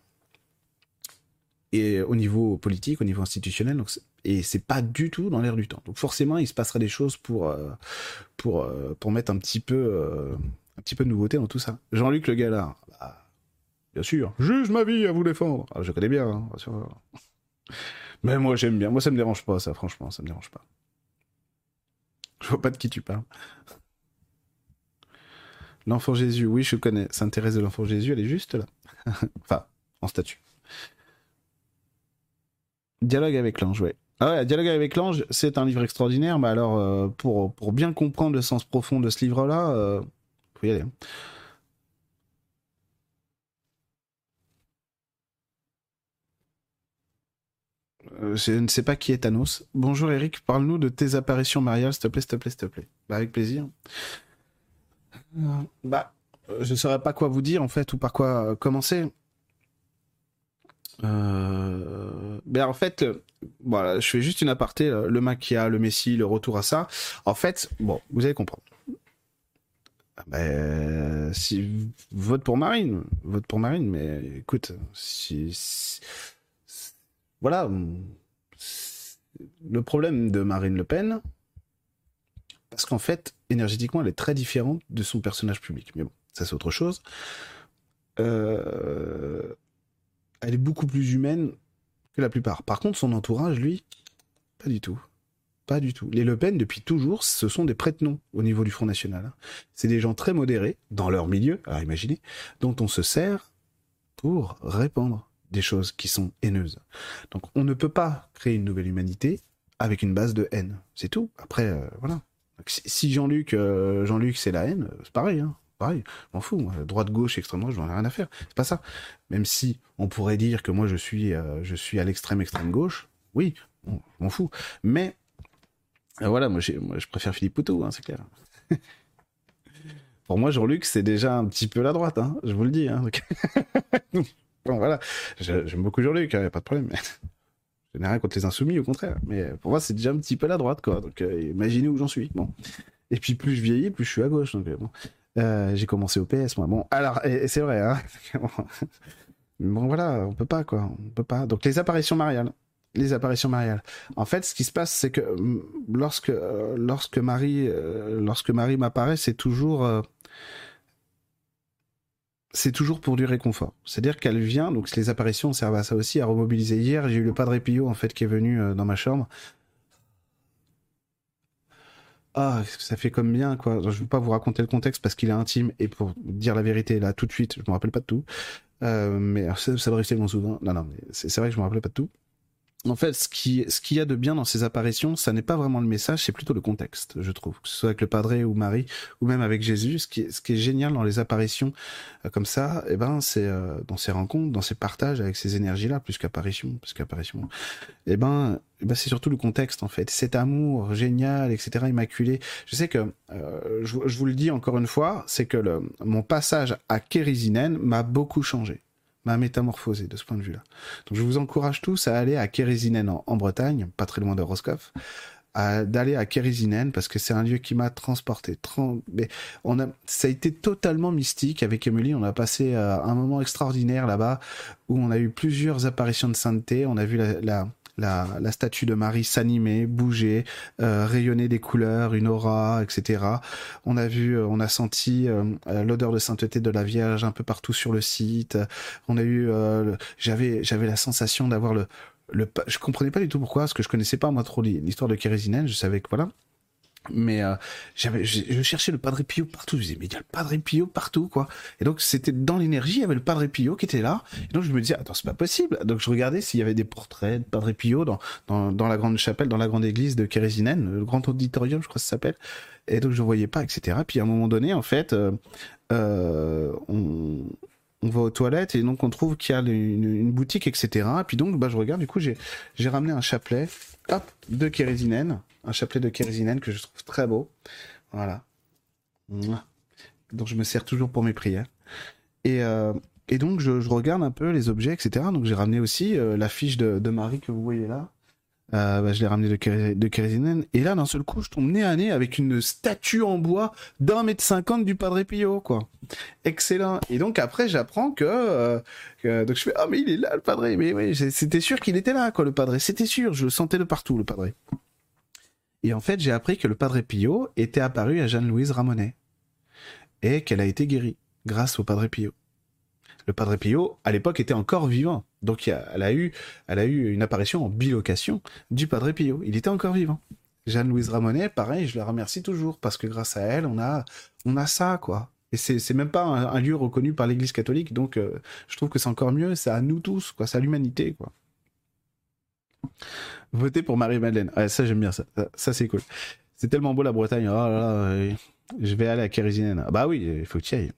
et au niveau politique, au niveau institutionnel. Donc, et c'est pas du tout dans l'air du temps. Donc forcément, il se passera des choses pour pour pour mettre un petit peu un petit peu de nouveauté dans tout ça. Jean-Luc Le Gallard, bah, bien sûr, juge ma vie à vous défendre. Ah, je connais bien, hein. Mais moi j'aime bien. Moi ça me dérange pas, ça franchement, ça me dérange pas. Je vois pas de qui tu parles. L'enfant Jésus, oui, je connais. Sainte Thérèse de l'enfant Jésus, elle est juste là. enfin, en statue. Dialogue avec l'ange, ouais. Ah ouais, Dialogue avec l'ange, c'est un livre extraordinaire, mais alors euh, pour, pour bien comprendre le sens profond de ce livre-là, euh, faut y aller. hein. Je ne sais pas qui est Thanos. Bonjour Eric, parle-nous de tes apparitions mariales, s'il te plaît, s'il te plaît, s'il te plaît. Bah, avec plaisir. Euh, Bah, euh, je ne saurais pas quoi vous dire en fait, ou par quoi euh, commencer. Euh... Ben en fait, euh, voilà, je fais juste une aparté, euh, le maquia, le Messi, le retour à ça. En fait, bon, vous allez comprendre. Ah Ben, si vote pour Marine, vote pour Marine, mais écoute, si- voilà, le problème de Marine Le Pen, parce qu'en fait, énergétiquement, elle est très différente de son personnage public. Mais bon, ça c'est autre chose. Euh, elle est beaucoup plus humaine que la plupart. Par contre, son entourage, lui, pas du tout. Pas du tout. Les Le Pen, depuis toujours, ce sont des prête-noms au niveau du Front National. C'est des gens très modérés, dans leur milieu, alors imaginez, dont on se sert pour répandre des choses qui sont haineuses. Donc on ne peut pas créer une nouvelle humanité avec une base de haine. C'est tout. Après, euh, voilà. Si- Jean-Luc, euh, Jean-Luc, c'est la haine, c'est pareil. Hein. Pareil. M'en fous. moi. Droite, gauche, extrême droite, j'en ai rien à faire. C'est pas ça. Même si on pourrait dire que moi je suis, euh, je suis à l'extrême extrême gauche, oui, bon, je m'en fous. Mais euh, voilà, moi, je préfère Philippe Poutou, hein, c'est clair. Pour moi, Jean-Luc, c'est déjà un petit peu la droite, hein, je vous le dis. Donc- bon, voilà, j'aime beaucoup Jean-Luc, a pas de problème. Je n'ai rien contre les insoumis, au contraire. Mais pour moi, c'est déjà un petit peu la droite, quoi. Donc, euh, imaginez où j'en suis. Bon. Et puis, plus je vieillis, plus je suis à gauche. Donc, euh, bon. Euh, j'ai commencé au PS, moi. Bon, alors, c'est vrai, hein. Bon, voilà, on peut pas, quoi. On peut pas. Donc, les apparitions mariales. Les apparitions mariales. En fait, ce qui se passe, c'est que hum, lorsque, euh, lorsque Marie, euh, lorsque Marie m'apparaît, c'est toujours, euh, c'est toujours pour du réconfort. C'est-à-dire qu'elle vient, donc les apparitions servent à ça aussi, à remobiliser. Hier, j'ai eu le Padre Pio, en fait, qui est venu euh, dans ma chambre. Ah, ça fait comme bien, quoi. Je ne vais pas vous raconter le contexte parce qu'il est intime et pour dire la vérité, là, tout de suite, je me rappelle pas de tout. Euh, mais ça, ça m'arrive tellement souvent. Non, non, mais c'est c'est vrai que je me rappelais pas de tout. En fait, ce qui, ce qu'il y a de bien dans ces apparitions, ça n'est pas vraiment le message, c'est plutôt le contexte, je trouve. Que ce soit avec le Padre ou Marie, ou même avec Jésus, ce qui est, ce qui est génial dans les apparitions euh, comme ça, eh ben, c'est euh, dans ces rencontres, dans ces partages avec ces énergies-là, plus qu'apparition, plus qu'apparition. Eh ben, eh ben, c'est surtout le contexte, en fait. Cet amour génial, etc., immaculé. Je sais que, euh, je, je vous le dis encore une fois, c'est que le, mon passage à Kérisinen m'a beaucoup changé m'a métamorphosé de ce point de vue-là. Donc je vous encourage tous à aller à Kérisinen en, Bretagne, pas très loin de Roscoff, à- d'aller à Kérisinen parce que c'est un lieu qui m'a transporté. On a, ça a été totalement mystique avec Emily. On a passé euh, un moment extraordinaire là-bas où on a eu plusieurs apparitions de sainteté. On a vu la, la, la statue de Marie s'animer, bouger, euh, rayonner des couleurs, une aura, etc. On a vu, euh, on a senti euh, euh, l'odeur de sainteté de la Vierge un peu partout sur le site. On a eu, euh, j'avais, j'avais la sensation d'avoir le, le, je comprenais pas du tout pourquoi, parce que je connaissais pas moi trop l'hi- l'histoire de Kérisinen. Je savais que voilà. Mais euh, j'avais je cherchais le Padre Pio partout. Je disais mais il y a le Padre Pio partout quoi. Et donc c'était dans l'énergie il y avait le Padre Pio qui était là. Et donc je me disais attends c'est pas possible. Donc je regardais s'il y avait des portraits de Padre Pio dans, dans, dans la grande chapelle dans la grande église de Kérésinène le grand auditorium je crois que ça s'appelle. Et donc je voyais pas etc puis à un moment donné en fait euh, euh, on on va aux toilettes et donc on trouve qu'il y a une, boutique, etc. Et puis donc, bah, je regarde, du coup, j'ai, j'ai ramené un chapelet, hop, de kérésinène, un chapelet de kérésinène que je trouve très beau. Voilà. Donc je me sers toujours pour mes prières. Et, euh, donc je, regarde un peu les objets, etc. Donc j'ai ramené aussi euh, la fiche de, Marie que vous voyez là. Euh, bah, je l'ai ramené de. Et là, d'un seul coup, je tombe nez à nez avec une statue en bois d'un mètre cinquante du Padre Pio, quoi. Excellent. Et donc après, j'apprends que, que, donc je fais ah mais il est là le Padre. Mais oui, c'était sûr qu'il était là, quoi, le Padre. C'était sûr. Je le sentais de partout, le Padre. Et en fait, j'ai appris que le Padre Pio était apparu à Jeanne-Louise Ramonet et qu'elle a été guérie grâce au Padre Pio. Le Padre Pio, à l'époque, était encore vivant. Donc, elle a eu, une apparition en bilocation du Padre Pio. Il était encore vivant. Jeanne-Louise Ramonet, pareil, je la remercie toujours parce que grâce à elle, on a, on ça, quoi. Et c'est même pas un, lieu reconnu par l'Église catholique, donc euh, je trouve que c'est encore mieux. C'est à nous tous. C'est à l'humanité, quoi. Voter pour Marie-Madeleine. ça, j'aime bien ça. C'est cool. C'est tellement beau la Bretagne. Oh là, je vais aller à Kérésinène. Bah oui, il faut que tu ailles.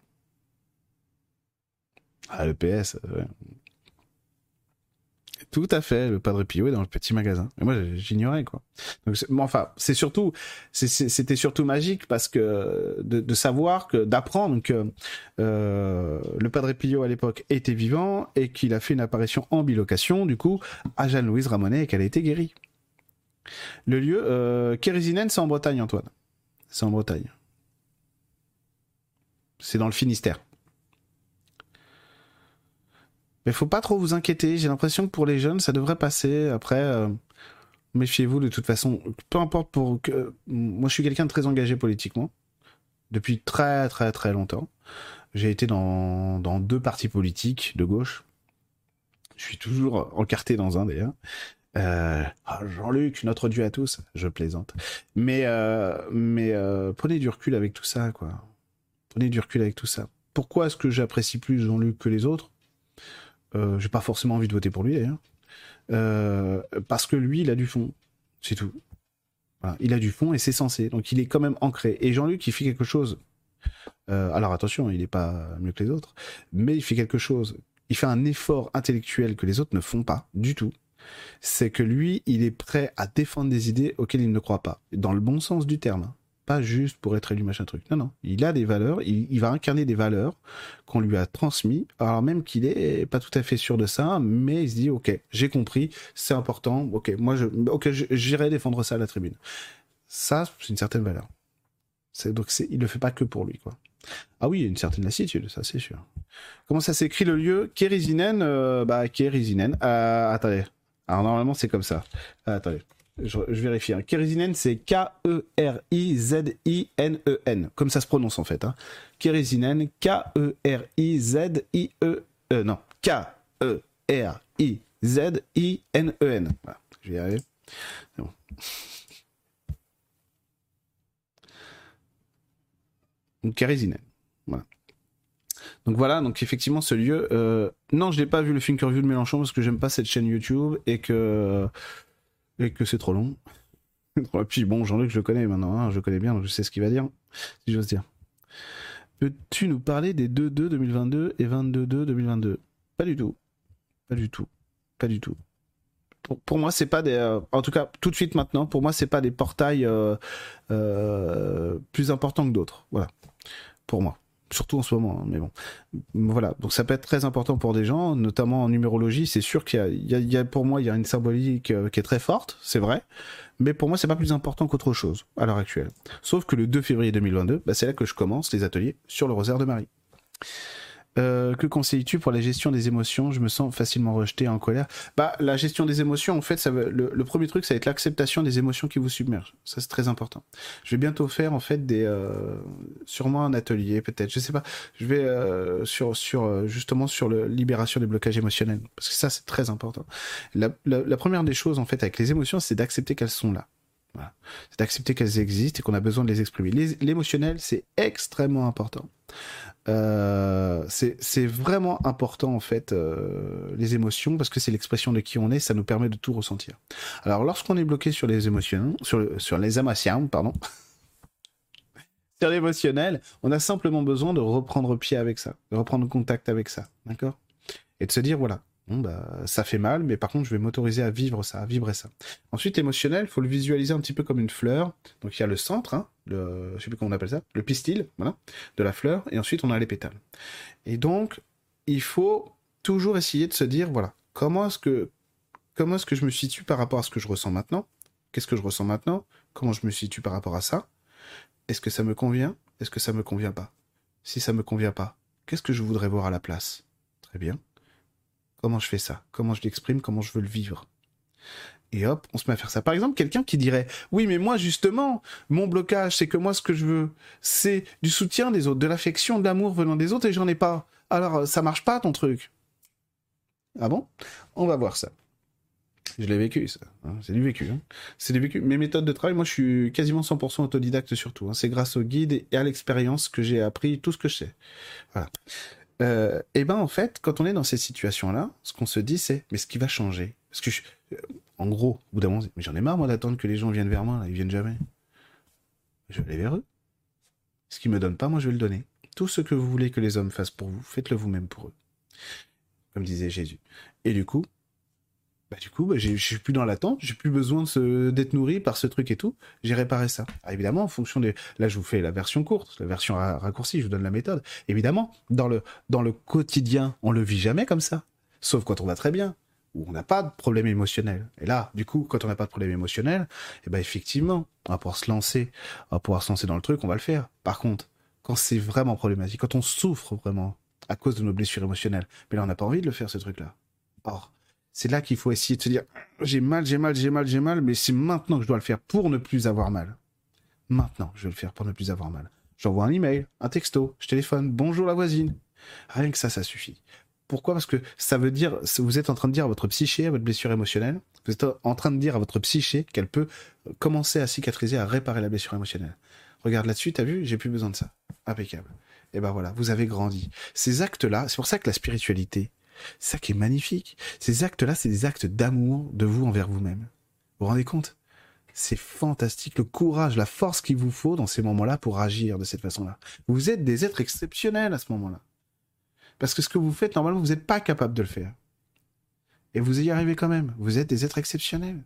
Ah, le PS. Ouais. Tout à fait, le Padre Pio est dans le petit magasin. Et moi, j'ignorais quoi. Donc, enfin, c'est surtout, c'était surtout magique parce que de, savoir que, d'apprendre que euh, le Padre Pio à l'époque était vivant et qu'il a fait une apparition en bilocation, du coup, à Jeanne-Louise Ramonet et qu'elle a été guérie. Le lieu, euh, c'est en Bretagne, Antoine. C'est en Bretagne. C'est dans le Finistère. Mais faut pas trop vous inquiéter. J'ai l'impression que pour les jeunes, ça devrait passer. Après, euh, méfiez-vous de toute façon. Peu importe pour que. Moi, je suis quelqu'un de très engagé politiquement depuis très très très longtemps. J'ai été dans, deux partis politiques de gauche. Je suis toujours encarté dans un d'ailleurs. Euh, ah, Jean-Luc, notre Dieu à tous, je plaisante. Mais mais euh, prenez du recul avec tout ça, quoi. Prenez du recul avec tout ça. Pourquoi est-ce que j'apprécie plus Jean-Luc que les autres? Euh, j'ai pas forcément envie de voter pour lui d'ailleurs. Euh, parce que lui, il a du fond. C'est tout. Il a du fond et c'est censé. Donc il est quand même ancré. Et Jean-Luc, il fait quelque chose. Euh, alors attention, il n'est pas mieux que les autres, mais il fait quelque chose. Il fait un effort intellectuel que les autres ne font pas du tout. C'est que lui, il est prêt à défendre des idées auxquelles il ne croit pas. Dans le bon sens du terme pas juste pour être élu machin truc. Non, non, il a des valeurs, il, va incarner des valeurs qu'on lui a transmis, alors même qu'il est pas tout à fait sûr de ça, mais il se dit ok, j'ai compris, c'est important, ok, moi je, ok, j'irai défendre ça à la tribune. Ça, c'est une certaine valeur. C'est donc c'est, il le fait pas que pour lui quoi. Ah oui, une certaine lassitude, ça c'est sûr. Comment ça s'écrit le lieu? Kérizinen euh, Bah Kérizinen. Euh, attendez. Alors normalement c'est comme ça. Euh, attendez je, vérifie. Hein. c'est K-E-R-I-Z-I-N-E-N. Comme ça se prononce en fait. Hein. K-E-R-I-Z-I-E. Euh, non, K-E-R-I-Z-I-N-E-N. Voilà, je vais y arriver. Donc, Voilà. Donc voilà, donc effectivement ce lieu. Euh... Non, je n'ai pas vu le Thinkerview de Mélenchon parce que j'aime pas cette chaîne YouTube et que et que c'est trop long. Et puis bon, Jean-Luc, je le connais maintenant, hein, je connais bien, donc je sais ce qu'il va dire, si j'ose dire. Peux-tu nous parler des 2-2 2022 et 22-2 2022 Pas du tout. Pas du tout. Pas du tout. Pour, moi, c'est pas des. Euh, en tout cas, tout de suite maintenant, pour moi, c'est pas des portails euh, euh, plus importants que d'autres. Voilà. Pour moi surtout en ce moment, hein, mais bon. Voilà, donc ça peut être très important pour des gens, notamment en numérologie. C'est sûr qu'il y, a, pour moi, il y a une symbolique euh, qui est très forte, c'est vrai, mais pour moi, c'est pas plus important qu'autre chose à l'heure actuelle. Sauf que le 2 février 2022, bah, c'est là que je commence les ateliers sur le rosaire de Marie. Euh, que conseilles-tu pour la gestion des émotions? Je me sens facilement rejeté en colère. Bah, la gestion des émotions, en fait, le, premier truc, ça va être l'acceptation des émotions qui vous submergent. Ça, c'est très important. Je vais bientôt faire, en fait, euh, sûrement un atelier, peut-être. Je sais pas. Je vais euh, sur, justement sur la libération des blocages émotionnels, parce que ça, c'est très important. La première des choses, en fait, avec les émotions, c'est d'accepter qu'elles sont là. C'est d'accepter qu'elles existent et qu'on a besoin de les exprimer. L'émotionnel, c'est extrêmement important. Euh, c'est vraiment important en fait euh, les émotions parce que c'est l'expression de qui on est, ça nous permet de tout ressentir. Alors lorsqu'on est bloqué sur les émotions, sur, les émotions, pardon, sur l'émotionnel, on a simplement besoin de reprendre pied avec ça, de reprendre contact avec ça, d'accord? Et de se dire voilà, bah, ça fait mal, mais par contre, je vais m'autoriser à vivre ça, à vibrer ça. Ensuite, émotionnel, faut le visualiser un petit peu comme une fleur. Donc, il y a le centre, hein, le, je sais plus comment on appelle ça, le pistil, voilà, de la fleur, et ensuite, on a les pétales. Et donc, il faut toujours essayer de se dire, voilà, comment est-ce que, comment est-ce que je me situe par rapport à ce que je ressens maintenant? Qu'est-ce que je ressens maintenant? Comment je me situe par rapport à ça? Est-ce que ça me convient? Est-ce que ça me convient pas? Si ça me convient pas, qu'est-ce que je voudrais voir à la place? Très bien. Comment je fais ça? Comment je l'exprime? Comment je veux le vivre? Et hop, on se met à faire ça. Par exemple, quelqu'un qui dirait Oui, mais moi, justement, mon blocage, c'est que moi, ce que je veux, c'est du soutien des autres, de l'affection, de l'amour venant des autres, et j'en ai pas. Alors, ça marche pas, ton truc. Ah bon? On va voir ça. Je l'ai vécu, ça. Hein. c'est du vécu. Hein. c'est du vécu. Mes méthodes de travail, moi, je suis quasiment 100% autodidacte surtout. Hein. c'est grâce au guide et à l'expérience que j'ai appris tout ce que je sais. Voilà et euh, eh ben en fait, quand on est dans ces situations-là, ce qu'on se dit, c'est mais ce qui va changer? Parce que, euh, en gros, au bout mais j'en ai marre moi d'attendre que les gens viennent vers moi, là, ils viennent jamais. Je vais aller vers eux. Ce qu'ils me donnent pas, moi je vais le donner. Tout ce que vous voulez que les hommes fassent pour vous, faites-le vous-même pour eux. Comme disait Jésus. Et du coup, bah du coup, bah, je suis plus dans l'attente, j'ai plus besoin d'être nourri par ce truc et tout. J'ai réparé ça. évidemment, en fonction des, là, je vous fais la version courte, la version raccourcie, je vous donne la méthode. Évidemment, dans le dans le quotidien, on le vit jamais comme ça, sauf quand on va très bien où on n'a pas de problème émotionnel. Et là, du coup, quand on n'a pas de problème émotionnel, eh ben effectivement, on va pouvoir se lancer, on va pouvoir se lancer dans le truc, on va le faire. Par contre, quand c'est vraiment problématique, quand on souffre vraiment à cause de nos blessures émotionnelles, mais là, on n'a pas envie de le faire ce truc-là. Or, c'est là qu'il faut essayer de se dire j'ai mal, j'ai mal, j'ai mal, j'ai mal, mais c'est maintenant que je dois le faire pour ne plus avoir mal. Maintenant, je vais le faire pour ne plus avoir mal. J'envoie un email, un texto, je téléphone, bonjour la voisine. Rien que ça, ça suffit. Pourquoi? Parce que ça veut dire, vous êtes en train de dire à votre psyché, à votre blessure émotionnelle, vous êtes en train de dire à votre psyché qu'elle peut commencer à cicatriser, à réparer la blessure émotionnelle. Regarde là-dessus, t'as vu, j'ai plus besoin de ça. Impeccable. Et ben voilà, vous avez grandi. Ces actes-là, c'est pour ça que la spiritualité, c'est ça qui est magnifique. Ces actes-là, c'est des actes d'amour de vous envers vous-même. Vous vous rendez compte? C'est fantastique. Le courage, la force qu'il vous faut dans ces moments-là pour agir de cette façon-là. Vous êtes des êtres exceptionnels à ce moment-là. Parce que ce que vous faites, normalement, vous n'êtes pas capable de le faire. Et vous y arrivez quand même. Vous êtes des êtres exceptionnels.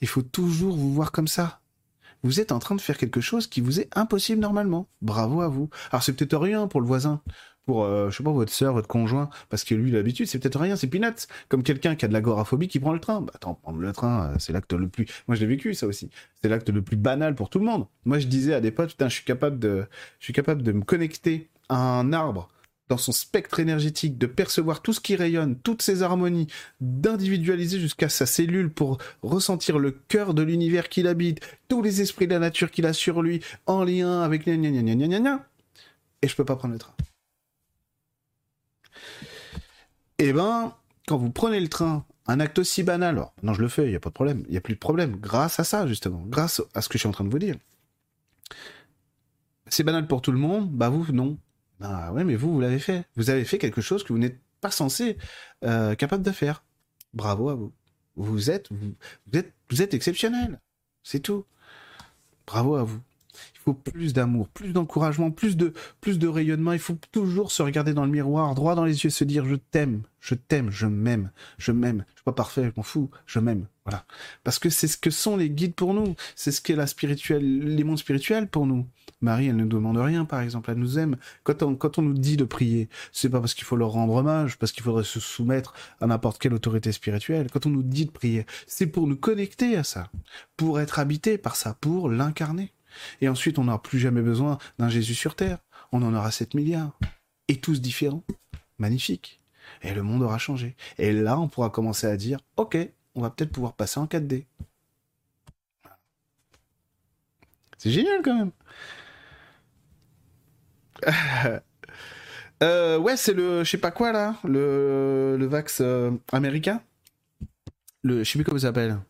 Il faut toujours vous voir comme ça. Vous êtes en train de faire quelque chose qui vous est impossible normalement. Bravo à vous. Alors c'est peut-être rien pour le voisin pour, euh, je sais pas, votre sœur, votre conjoint, parce que lui, l'habitude, c'est peut-être rien, c'est peanuts. Comme quelqu'un qui a de l'agoraphobie qui prend le train. Bah, attends, prendre le train, euh, c'est l'acte le plus, moi je l'ai vécu, ça aussi. C'est l'acte le plus banal pour tout le monde. Moi, je disais à des potes, putain, je suis capable de, je suis capable de me connecter à un arbre dans son spectre énergétique, de percevoir tout ce qui rayonne, toutes ses harmonies, d'individualiser jusqu'à sa cellule pour ressentir le cœur de l'univers qu'il habite, tous les esprits de la nature qu'il a sur lui, en lien avec gna gna gna gna gna et je peux pas prendre le train. Eh ben, quand vous prenez le train, un acte aussi banal, alors, non, je le fais, il n'y a pas de problème, il n'y a plus de problème, grâce à ça, justement, grâce à ce que je suis en train de vous dire. C'est banal pour tout le monde, bah vous, non. Bah ouais, mais vous, vous l'avez fait. Vous avez fait quelque chose que vous n'êtes pas censé euh, capable de faire. Bravo à vous. Vous êtes, vous êtes, vous êtes exceptionnel. C'est tout. Bravo à vous. Il faut plus d'amour, plus d'encouragement, plus de, plus de rayonnement. Il faut toujours se regarder dans le miroir, droit dans les yeux, se dire je t'aime, je t'aime, je m'aime, je m'aime. Je suis pas parfait, je m'en fous, je m'aime. Voilà. Parce que c'est ce que sont les guides pour nous. C'est ce qu'est la spirituelle, les mondes spirituels pour nous. Marie, elle ne demande rien, par exemple. Elle nous aime. Quand on, nous dit de prier, c'est pas parce qu'il faut leur rendre hommage, parce qu'il faudrait se soumettre à n'importe quelle autorité spirituelle. Quand on nous dit de prier, c'est pour nous connecter à ça. Pour être habité par ça, pour l'incarner. Et ensuite, on n'aura plus jamais besoin d'un Jésus sur Terre. On en aura 7 milliards. Et tous différents. Magnifique. Et le monde aura changé. Et là, on pourra commencer à dire, OK, on va peut-être pouvoir passer en 4D. C'est génial quand même. Euh, ouais, c'est le, je sais pas quoi là, le, le Vax euh, américain. Le, je sais plus comment ça s'appelle.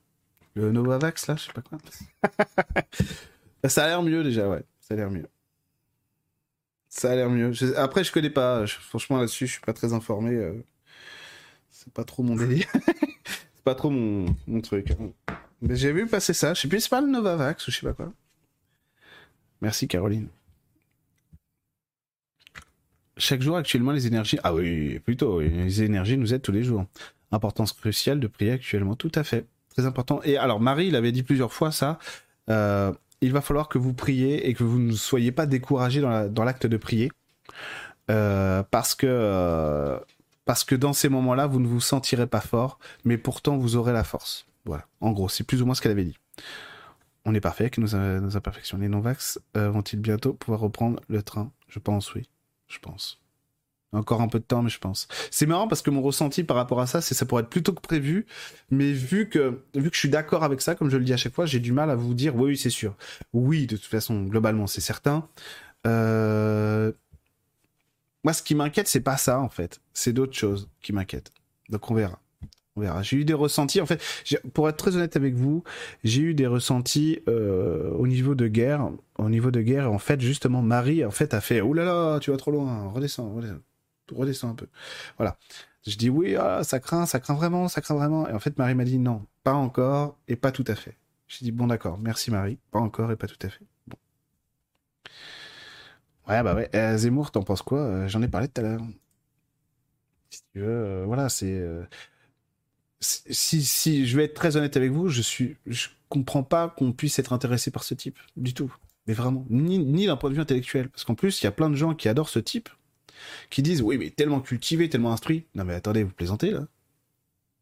Le Novavax, là, je sais pas quoi. ça a l'air mieux déjà, ouais. Ça a l'air mieux. Ça a l'air mieux. Après, je connais pas. Franchement, là-dessus, je suis pas très informé. Euh. C'est pas trop mon délire. pas trop mon, truc. Mais j'ai vu passer ça. Je sais plus, c'est pas le Novavax ou je sais pas quoi. Merci, Caroline. Chaque jour, actuellement, les énergies. Ah oui, plutôt, les énergies nous aident tous les jours. Importance cruciale de prier actuellement. Tout à fait. Très important. Et alors, Marie, il avait dit plusieurs fois ça. Euh, il va falloir que vous priez et que vous ne soyez pas découragé dans l'acte de prier. Euh, parce que euh, parce que dans ces moments-là, vous ne vous sentirez pas fort, mais pourtant vous aurez la force. Voilà. En gros, c'est plus ou moins ce qu'elle avait dit. On est parfait avec nos, imperfections. Les non-vax vont-ils bientôt pouvoir reprendre le train? Je pense, oui. Je pense. Encore un peu de temps, mais je pense. C'est marrant parce que mon ressenti par rapport à ça, c'est ça pourrait être plutôt que prévu. Mais vu que, vu que je suis d'accord avec ça, comme je le dis à chaque fois, j'ai du mal à vous dire oui, oui c'est sûr. Oui, de toute façon, globalement, c'est certain. Euh, moi, ce qui m'inquiète, c'est pas ça, en fait. C'est d'autres choses qui m'inquiètent. Donc, on verra. On verra. J'ai eu des ressentis. En fait, pour être très honnête avec vous, j'ai eu des ressentis euh, au niveau de guerre. Au niveau de guerre, en fait, justement, Marie, en fait, a fait « Ouh là là, tu vas trop loin. Redescends, redescends redescends un peu. Voilà. Je dis oui, ah, ça craint, ça craint vraiment, ça craint vraiment. Et en fait, Marie m'a dit non, pas encore et pas tout à fait. J'ai dit bon, d'accord, merci Marie, pas encore et pas tout à fait. Ouais, bah ouais. Euh, Zemmour, t'en penses quoi? Euh, J'en ai parlé tout à l'heure. Si tu veux, euh, voilà, c'est. si, si je vais être très honnête avec vous, je suis, je comprends pas qu'on puisse être intéressé par ce type du tout. Mais vraiment, ni, ni d'un point de vue intellectuel, parce qu'en plus, il y a plein de gens qui adorent ce type qui disent oui mais tellement cultivé, tellement instruit. Non mais attendez, vous plaisantez là?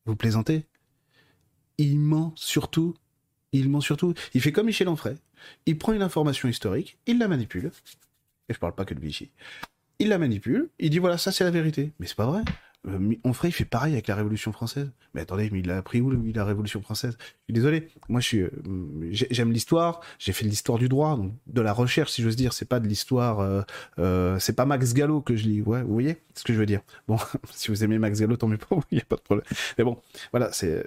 Vous plaisantez? Il ment surtout. Il ment surtout. Il fait comme Michel Onfray. Il prend une information historique, il la manipule. Et je parle pas que de Vichy. Il la manipule, il dit voilà, ça c'est la vérité. Mais c'est pas vrai. Euh, Onfray, il fait pareil avec la Révolution française. Mais attendez, mais il a appris où la Révolution française? Je suis désolé. Moi, euh, j'aime l'histoire. J'ai fait de l'histoire du droit, donc de la recherche, si j'ose dire. C'est pas de l'histoire. Euh, euh, c'est pas Max Gallo que je lis. Vous voyez ce que je veux dire? Bon, si vous aimez Max Gallo, tant mieux pour vous. Il y a pas de problème. Mais bon, voilà, c'est,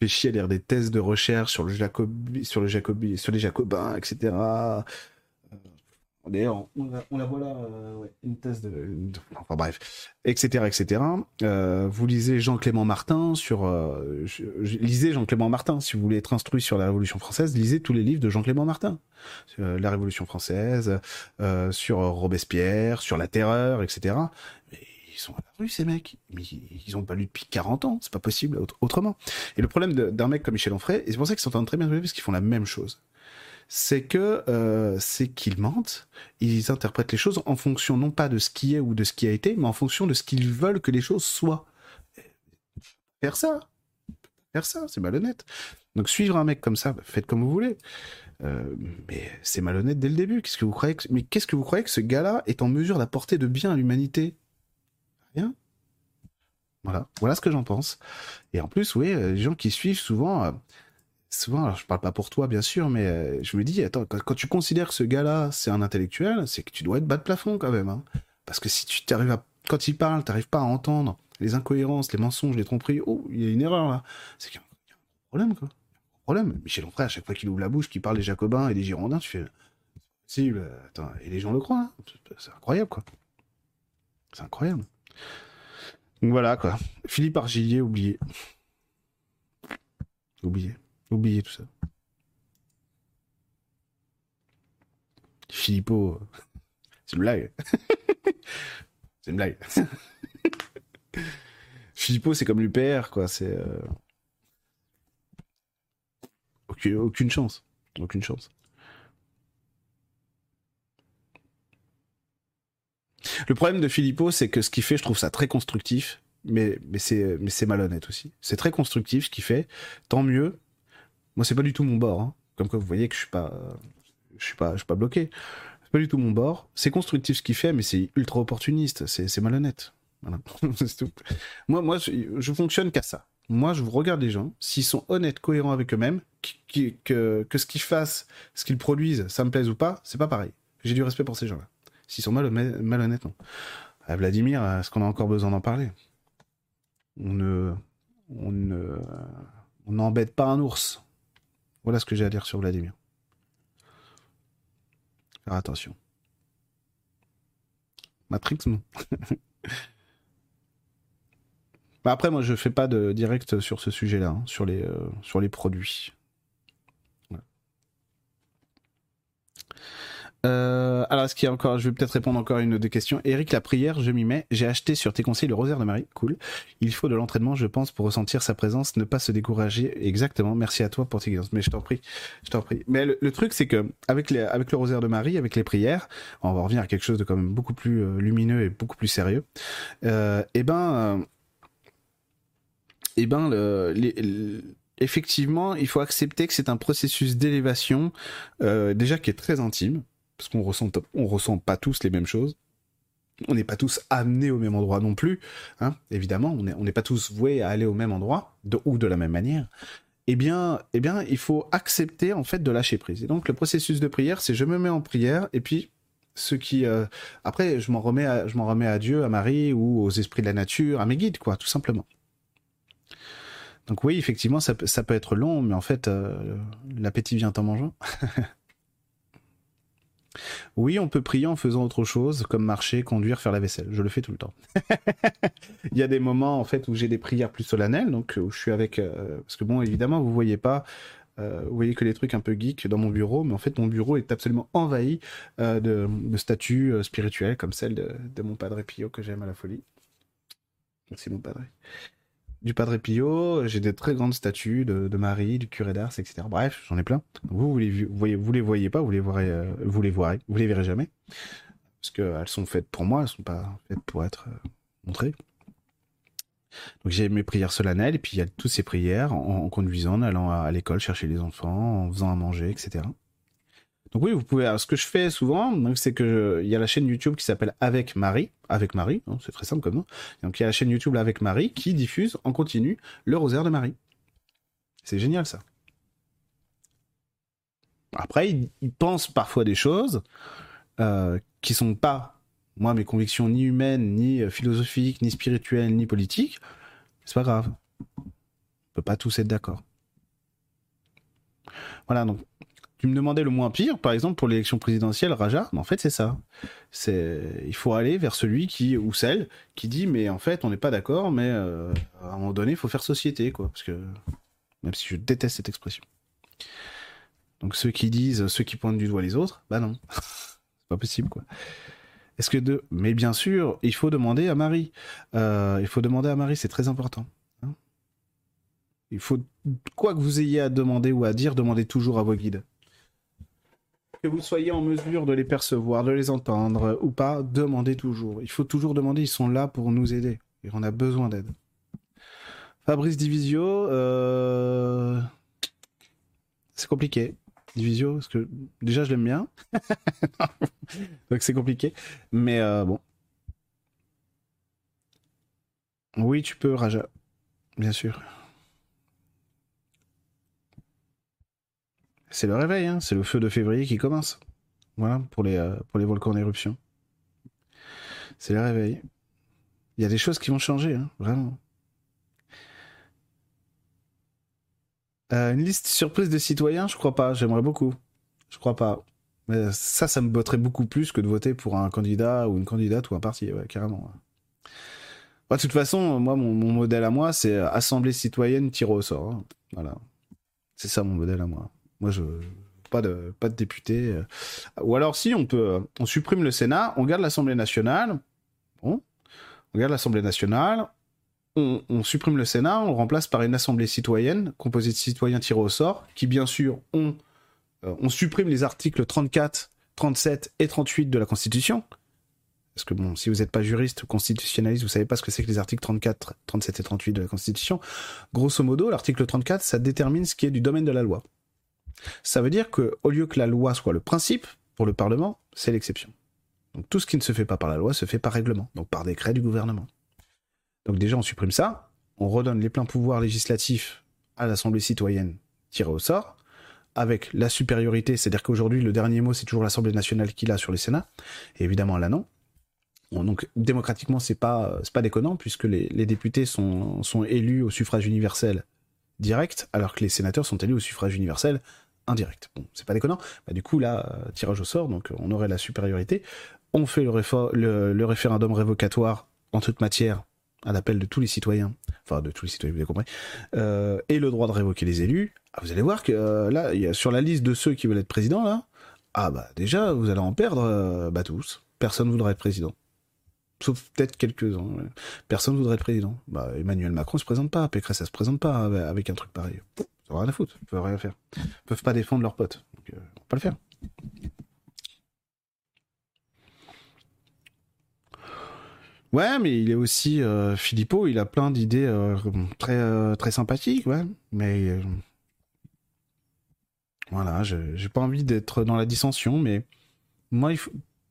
fais chier à lire des thèses de recherche sur le Jacobi, sur le sur les Jacobins, etc. D'ailleurs, on, la voit là, euh, une thèse de, Enfin bref, etc. etc. Euh, vous lisez Jean-Clément Martin sur... Euh, lisez Jean-Clément Martin, si vous voulez être instruit sur la Révolution française, lisez tous les livres de Jean-Clément Martin. Sur la Révolution française, sur Robespierre, sur la Terreur, etc. sont à la rue, ces mecs. Mais ils ont pas lu depuis 40 ans, c'est pas possible autrement. Et le problème d'un mec comme Michel Onfray, et c'est pour ça qu'ils s'entendent très bien parce qu'ils font la même chose c'est que euh, c'est qu'ils mentent. Ils interprètent les choses en fonction non pas de ce qui est ou de ce qui a été, mais en fonction de ce qu'ils veulent que les choses soient. Faire ça, faire ça, c'est malhonnête. Donc suivre un mec comme ça, faites comme vous voulez. Euh, mais c'est malhonnête dès le début. Qu'est-ce que vous croyez Mais qu'est-ce que vous croyez que ce gars-là est en mesure d'apporter de bien à l'humanité? Voilà, voilà ce que j'en pense. Et en plus, oui, euh, les gens qui suivent souvent, souvent, alors je parle pas pour toi bien sûr, mais euh, je me dis, attends, quand, tu considères que ce gars-là, c'est un intellectuel, c'est que tu dois être bas de plafond quand même. Hein. Parce que si tu t'arrives à, quand il parle, t'arrives pas à entendre les incohérences, les mensonges, les tromperies, oh, il y a une erreur là. C'est qu'il y a un problème, quoi. Un problème. Michel Onfray, à chaque fois qu'il ouvre la bouche, qu'il parle des Jacobins et des Girondins, tu fais, attends, et les gens le croient, hein. c'est incroyable, quoi. C'est incroyable. Donc voilà, quoi. Philippe Argilier, oublié. Oublié. Oubliez tout ça. Philippot, c'est une blague. c'est une blague. Philippot, c'est comme l'UPR, quoi. C'est euh, aucune chance, aucune chance. Le problème de Philippot, c'est que ce qu'il fait, je trouve ça très constructif, mais, mais c'est malhonnête aussi. C'est très constructif ce qu'il fait, tant mieux, moi, c'est pas du tout mon bord. Hein. Comme quoi, vous voyez que je suis pas, je suis pas, je suis pas bloqué. C'est pas du tout mon bord. C'est constructif ce qu'il fait, mais c'est ultra opportuniste. C'est malhonnête. Voilà. tout. Moi, moi, je, fonctionne qu'à ça. Moi, je regarde les gens. S'ils sont honnêtes, cohérents avec eux-mêmes, que, que ce qu'ils fassent, ce qu'ils produisent, ça me plaise ou pas, c'est pas pareil. J'ai du respect pour ces gens-là. S'ils sont malhonnêtes, non. À Vladimir, est-ce qu'on a encore besoin d'en parler? On ne on ne, on n'embête pas un ours. Voilà ce que j'ai à dire sur Vladimir. Faire attention. Matrix, non. Bah, après, moi, je fais pas de direct sur ce sujet-là, hein, sur, les, euh, sur les produits. Euh, alors, est-ce qu'il y encore, je vais peut-être répondre encore à une ou deux questions. Eric, la prière, je m'y mets. J'ai acheté sur tes conseils le rosaire de Marie. Cool. Il faut de l'entraînement, je pense, pour ressentir sa présence, ne pas se décourager. Exactement. Merci à toi pour tes guidances. Mais je t'en prie. Je t'en prie. Mais le, truc, c'est que, avec les, avec le rosaire de Marie, avec les prières, on va revenir à quelque chose de quand même beaucoup plus euh, lumineux et beaucoup plus sérieux. Euh, eh ben, euh, eh ben, effectivement, il faut accepter que c'est un processus d'élévation, euh, déjà qui est très intime parce qu'on ressent, on ressent pas tous les mêmes choses. On n'est pas tous amenés au même endroit non plus, hein, évidemment. On n'est pas tous voués à aller au même endroit ou de la même manière. Eh bien, eh bien, il faut accepter en fait de lâcher prise. Et donc, le processus de prière, c'est je me mets en prière et puis ce qui, euh, après, je m'en remets, à, remets à Dieu, à Marie ou aux esprits de la nature, à mes guides, quoi, tout simplement. Donc oui, effectivement, ça, ça peut être long, mais en fait, euh, l'appétit vient en mangeant. Oui, on peut prier en faisant autre chose, comme marcher, conduire, faire la vaisselle. Je le fais tout le temps. Il y a des moments en fait où j'ai des prières plus solennelles, donc où je suis avec, euh, parce que bon, évidemment, vous voyez pas, euh, vous voyez que les trucs un peu geeks dans mon bureau, mais en fait, mon bureau est absolument envahi euh, de, statues spirituelles comme celle de, de mon Padre Pio que j'aime à la folie. Merci mon Padre du Padre Pio, j'ai des très grandes statues de, Marie, du curé d'Ars, etc. Bref, j'en ai plein. Vous, vous les, voyez, vous les voyez pas, vous les verrez, euh, vous les verrez, jamais, parce qu'elles sont faites pour moi, elles sont pas faites pour être euh, montrées. Donc j'ai mes prières solennelles, et puis il y a toutes ces prières en, conduisant, en allant à l'école chercher les enfants, en faisant à manger, etc. Donc oui, vous pouvez. ce que je fais souvent, c'est que il y a la chaîne YouTube qui s'appelle Avec Marie, avec Marie, hein, c'est très simple comme nom. Donc il y a la chaîne YouTube Avec Marie qui diffuse en continu le rosaire de Marie. C'est génial ça. Après, ils, pensent parfois des choses euh, qui sont pas, moi, mes convictions ni humaines, ni euh, philosophiques, ni spirituelles, ni politiques. C'est pas grave. On peut pas tous être d'accord. Voilà, donc tu me demandais le moins pire, par exemple, pour l'élection présidentielle, Raja, mais en fait, c'est ça. C'est, il faut aller vers celui qui, ou celle, qui dit, mais en fait, on n'est pas d'accord, mais euh, à un moment donné, il faut faire société, quoi. Parce que, même si je déteste cette expression. Donc, ceux qui disent, ceux qui pointent du doigt les autres, bah non. c'est pas possible, quoi. Est-ce que de, mais bien sûr, il faut demander à Marie. Euh, il faut demander à Marie, c'est très important. Hein. il faut, quoi que vous ayez à demander ou à dire, demandez toujours à vos guides que vous soyez en mesure de les percevoir, de les entendre ou pas, demandez toujours. Il faut toujours demander, ils sont là pour nous aider. Et on a besoin d'aide. Fabrice Divisio, euh, c'est compliqué. Divisio, parce que déjà je l'aime bien. Donc c'est compliqué. Mais euh, bon. Oui, tu peux, Raja. Bien sûr. C'est le réveil, hein. c'est le feu de février qui commence. Voilà, pour les, euh, pour les volcans en éruption. C'est le réveil. Il y a des choses qui vont changer, hein, vraiment. Euh, une liste surprise de citoyens, je crois pas, j'aimerais beaucoup. Je crois pas. Mais ça, ça me botterait beaucoup plus que de voter pour un candidat ou une candidate ou un parti, carrément. de toute façon, moi, mon, modèle à moi, c'est Assemblée citoyenne tirée au sort. Hein. Voilà. C'est ça mon modèle à moi. Moi, je pas de pas de député. Euh. Ou alors si on peut, on supprime le Sénat, on garde l'Assemblée nationale. Bon, on garde l'Assemblée nationale. On, supprime le Sénat, on le remplace par une assemblée citoyenne composée de citoyens tirés au sort, qui bien sûr ont, euh, on supprime les articles 34, 37 et 38 de la Constitution. Parce que bon, si vous n'êtes pas juriste ou constitutionnaliste, vous savez pas ce que c'est que les articles 34, 37 et 38 de la Constitution. Grosso modo, l'article 34, ça détermine ce qui est du domaine de la loi. Ça veut dire que au lieu que la loi soit le principe pour le Parlement, c'est l'exception. Donc tout ce qui ne se fait pas par la loi se fait par règlement, donc par décret du gouvernement. Donc déjà on supprime ça, on redonne les pleins pouvoirs législatifs à l'Assemblée citoyenne tirée au sort, avec la supériorité, c'est-à-dire qu'aujourd'hui le dernier mot c'est toujours l'Assemblée nationale qui l'a sur les Sénats, et évidemment là non. donc démocratiquement, c'est pas pas déconnant puisque les, les députés sont, sont élus au suffrage universel direct, alors que les sénateurs sont élus au suffrage universel indirect. Bon, c'est pas déconnant. Bah, du coup, là, euh, tirage au sort, donc on aurait la supériorité. On fait le, référendum révocatoire en toute matière à l'appel de tous les citoyens, enfin de tous les citoyens, vous avez compris, euh, et le droit de révoquer les élus. Ah, vous allez voir que euh, là, y a, sur la liste de ceux qui veulent être président, là, ah bah déjà, vous allez en perdre bah, tous. Personne ne voudra être président sauf peut-être quelques-uns. Personne ne voudrait être président. Bah, Emmanuel Macron se présente pas, Pécresse ça se présente pas avec un truc pareil. Ça rien à foutre, ils peuvent rien faire. Ils peuvent pas défendre leurs potes. Donc, euh, on va pas le faire. Ouais, mais il est aussi euh, Philippot, il a plein d'idées euh, très très sympathiques, ouais. Mais voilà, j'ai pas envie d'être dans la dissension, mais moi,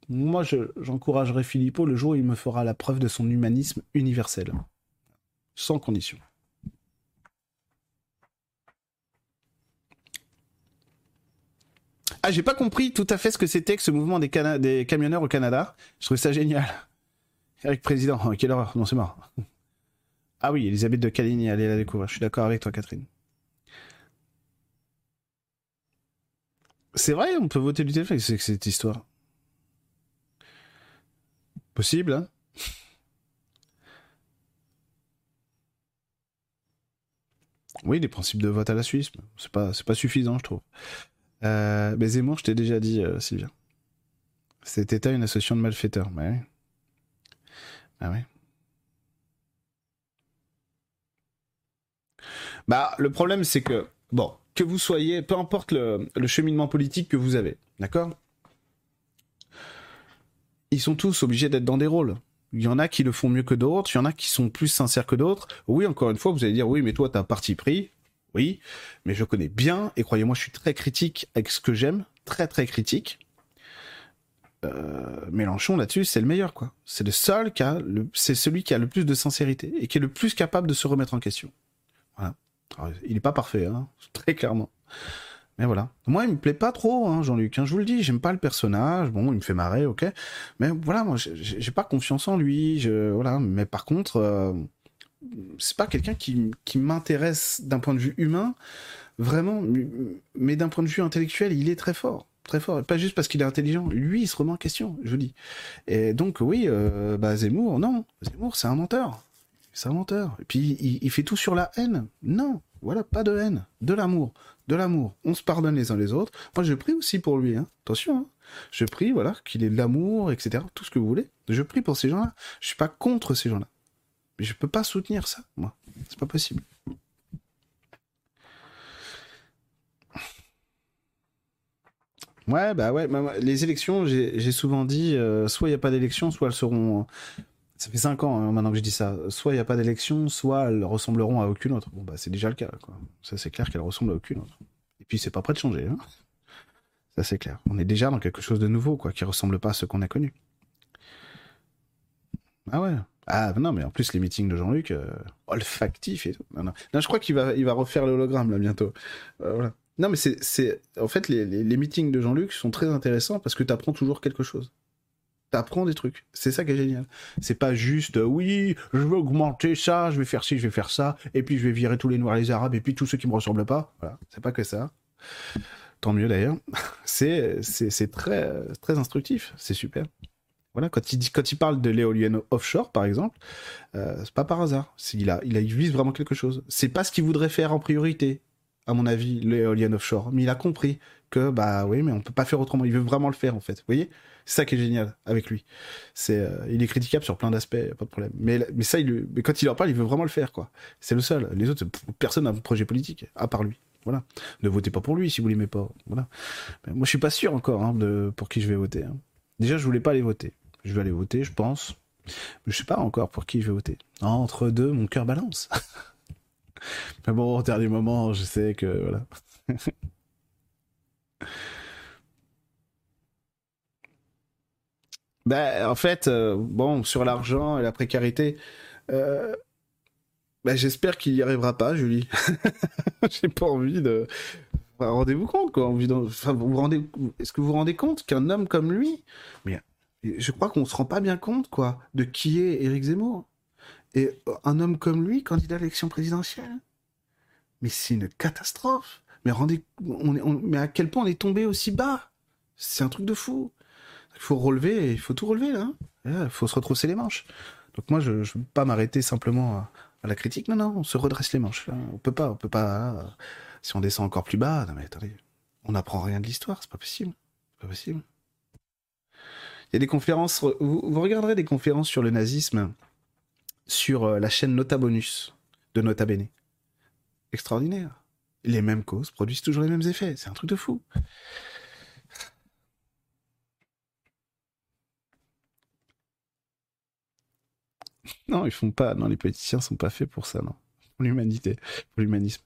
moi, j'encouragerai Philippot le jour où il me fera la preuve de son humanisme universel. Sans condition. Ah, j'ai pas compris tout à fait ce que c'était que ce mouvement des, camionneurs au Canada. Je trouvais ça génial. Eric Président, oh, quelle horreur. Non, c'est mort. Ah oui, Elisabeth de Caligny, allez la découvrir. Je suis d'accord avec toi, Catherine. C'est vrai, on peut voter du téléphone avec cette histoire. Possible, hein Oui, des principes de vote à la Suisse, c'est pas, c'est pas suffisant, je trouve. Euh, mais Zemmour, je t'ai déjà dit, euh, Sylvia. Cet État une association de malfaiteurs. Bah oui. Bah oui. Bah, le problème, c'est que, bon, que vous soyez, peu importe le, cheminement politique que vous avez, d'accord? Ils sont tous obligés d'être dans des rôles. Il y en a qui le font mieux que d'autres, il y en a qui sont plus sincères que d'autres. Oui, encore une fois, vous allez dire, oui, mais toi, t'as parti pris. Oui, mais je connais bien, et croyez-moi, je suis très critique avec ce que j'aime, très très critique. Euh, Mélenchon là-dessus, c'est le meilleur, quoi. C'est le seul qui a, le, c'est celui qui a le plus de sincérité et qui est le plus capable de se remettre en question. Voilà. il n'est pas parfait, hein, très clairement. Mais voilà. Moi, il me plaît pas trop, hein, Jean-Luc. Hein, je vous le dis, j'aime pas le personnage. Bon, il me fait marrer, ok. Mais voilà, moi, j'ai pas confiance en lui. Je, voilà. Mais par contre, euh, c'est pas quelqu'un qui, qui m'intéresse d'un point de vue humain, vraiment. Mais d'un point de vue intellectuel, il est très fort. Très fort. Pas juste parce qu'il est intelligent. Lui, il se remet en question, je vous dis. Et donc, oui, euh, bah, Zemmour, non. Zemmour, c'est un menteur. C'est un menteur. Et puis, il, fait tout sur la haine. Non. Voilà, pas de haine. De l'amour de l'amour. On se pardonne les uns les autres. Moi, je prie aussi pour lui. Hein. Attention. Hein. Je prie, voilà, qu'il ait de l'amour, etc. Tout ce que vous voulez. Je prie pour ces gens-là. Je suis pas contre ces gens-là. Je peux pas soutenir ça, moi. C'est pas possible. Ouais, bah ouais, bah, les élections, j'ai souvent dit, euh, soit il n'y a pas d'élections, soit elles seront ça fait 5 ans hein, maintenant que je dis ça. Soit il n'y a pas d'élection, soit elles ressembleront à aucune autre. Bon, bah, c'est déjà le cas, quoi. Ça, c'est clair qu'elles ressemblent à aucune autre. Et puis, c'est pas prêt de changer, hein. Ça, c'est clair. On est déjà dans quelque chose de nouveau, quoi, qui ressemble pas à ce qu'on a connu. Ah ouais. Ah non, mais en plus, les meetings de Jean-Luc, euh, olfactifs et tout. Non, je crois qu'il va, il va refaire l'hologramme, là, bientôt. Euh, voilà. Non, mais c'est, en fait, les, les meetings de Jean-Luc sont très intéressants parce que tu apprends toujours quelque chose t'apprends des trucs. C'est ça qui est génial. C'est pas juste, euh, oui, je veux augmenter ça, je vais faire ci, je vais faire ça, et puis je vais virer tous les noirs et les arabes, et puis tous ceux qui me ressemblent pas. Voilà. C'est pas que ça. Tant mieux d'ailleurs. C'est, c'est, très, très instructif. C'est super. Voilà, quand il, quand il parle de l'éolienne offshore, par exemple, euh, c'est pas par hasard. Il, a, il, a, vise vraiment quelque chose. C'est pas ce qu'il voudrait faire en priorité, à mon avis, l'éolienne offshore. Mais il a compris que, bah oui, mais on peut pas faire autrement. Il veut vraiment le faire, en fait. Vous voyez? C'est ça qui est génial avec lui. C'est, euh, il est critiquable sur plein d'aspects, pas de problème. Mais, mais ça, mais quand il en parle, il veut vraiment le faire, quoi. C'est le seul. Les autres, personne n'a un projet politique, à part lui. Voilà. Ne votez pas pour lui si vous l'aimez pas. Voilà. moi, je suis pas sûr encore hein, de pour qui je vais voter. Hein. Déjà, je voulais pas aller voter. Je vais aller voter, je pense. Mais je sais pas encore pour qui je vais voter. Entre deux, mon cœur balance. mais bon, au dernier moment, je sais que voilà. Ben, en fait, euh, bon, sur l'argent et la précarité, euh, ben, j'espère qu'il n'y arrivera pas, Julie. J'ai pas envie de. Rendez-vous compte, quoi. Vous rendez... Est-ce que vous vous rendez compte qu'un homme comme lui, mais je crois qu'on se rend pas bien compte, quoi, de qui est Éric Zemmour. Et un homme comme lui, candidat à l'élection présidentielle, mais c'est une catastrophe. Mais rendez, on, mais à quel point on est tombé aussi bas C'est un truc de fou. Il faut relever, il faut tout relever là. Hein. Il faut se retrousser les manches. Donc moi, je ne veux pas m'arrêter simplement à, la critique. Non, non, on se redresse les manches. On peut pas, on peut pas. Si on descend encore plus bas, non mais attendez, on n'apprend rien de l'histoire, c'est pas possible. Pas possible. Il y a des conférences. Vous, regarderez des conférences sur le nazisme sur euh, la chaîne Nota Bonus de Nota Bene. Extraordinaire. Les mêmes causes produisent toujours les mêmes effets. C'est un truc de fou. Non, ils font pas. Non, les politiciens sont pas faits pour ça, non. Pour l'humanité, pour l'humanisme.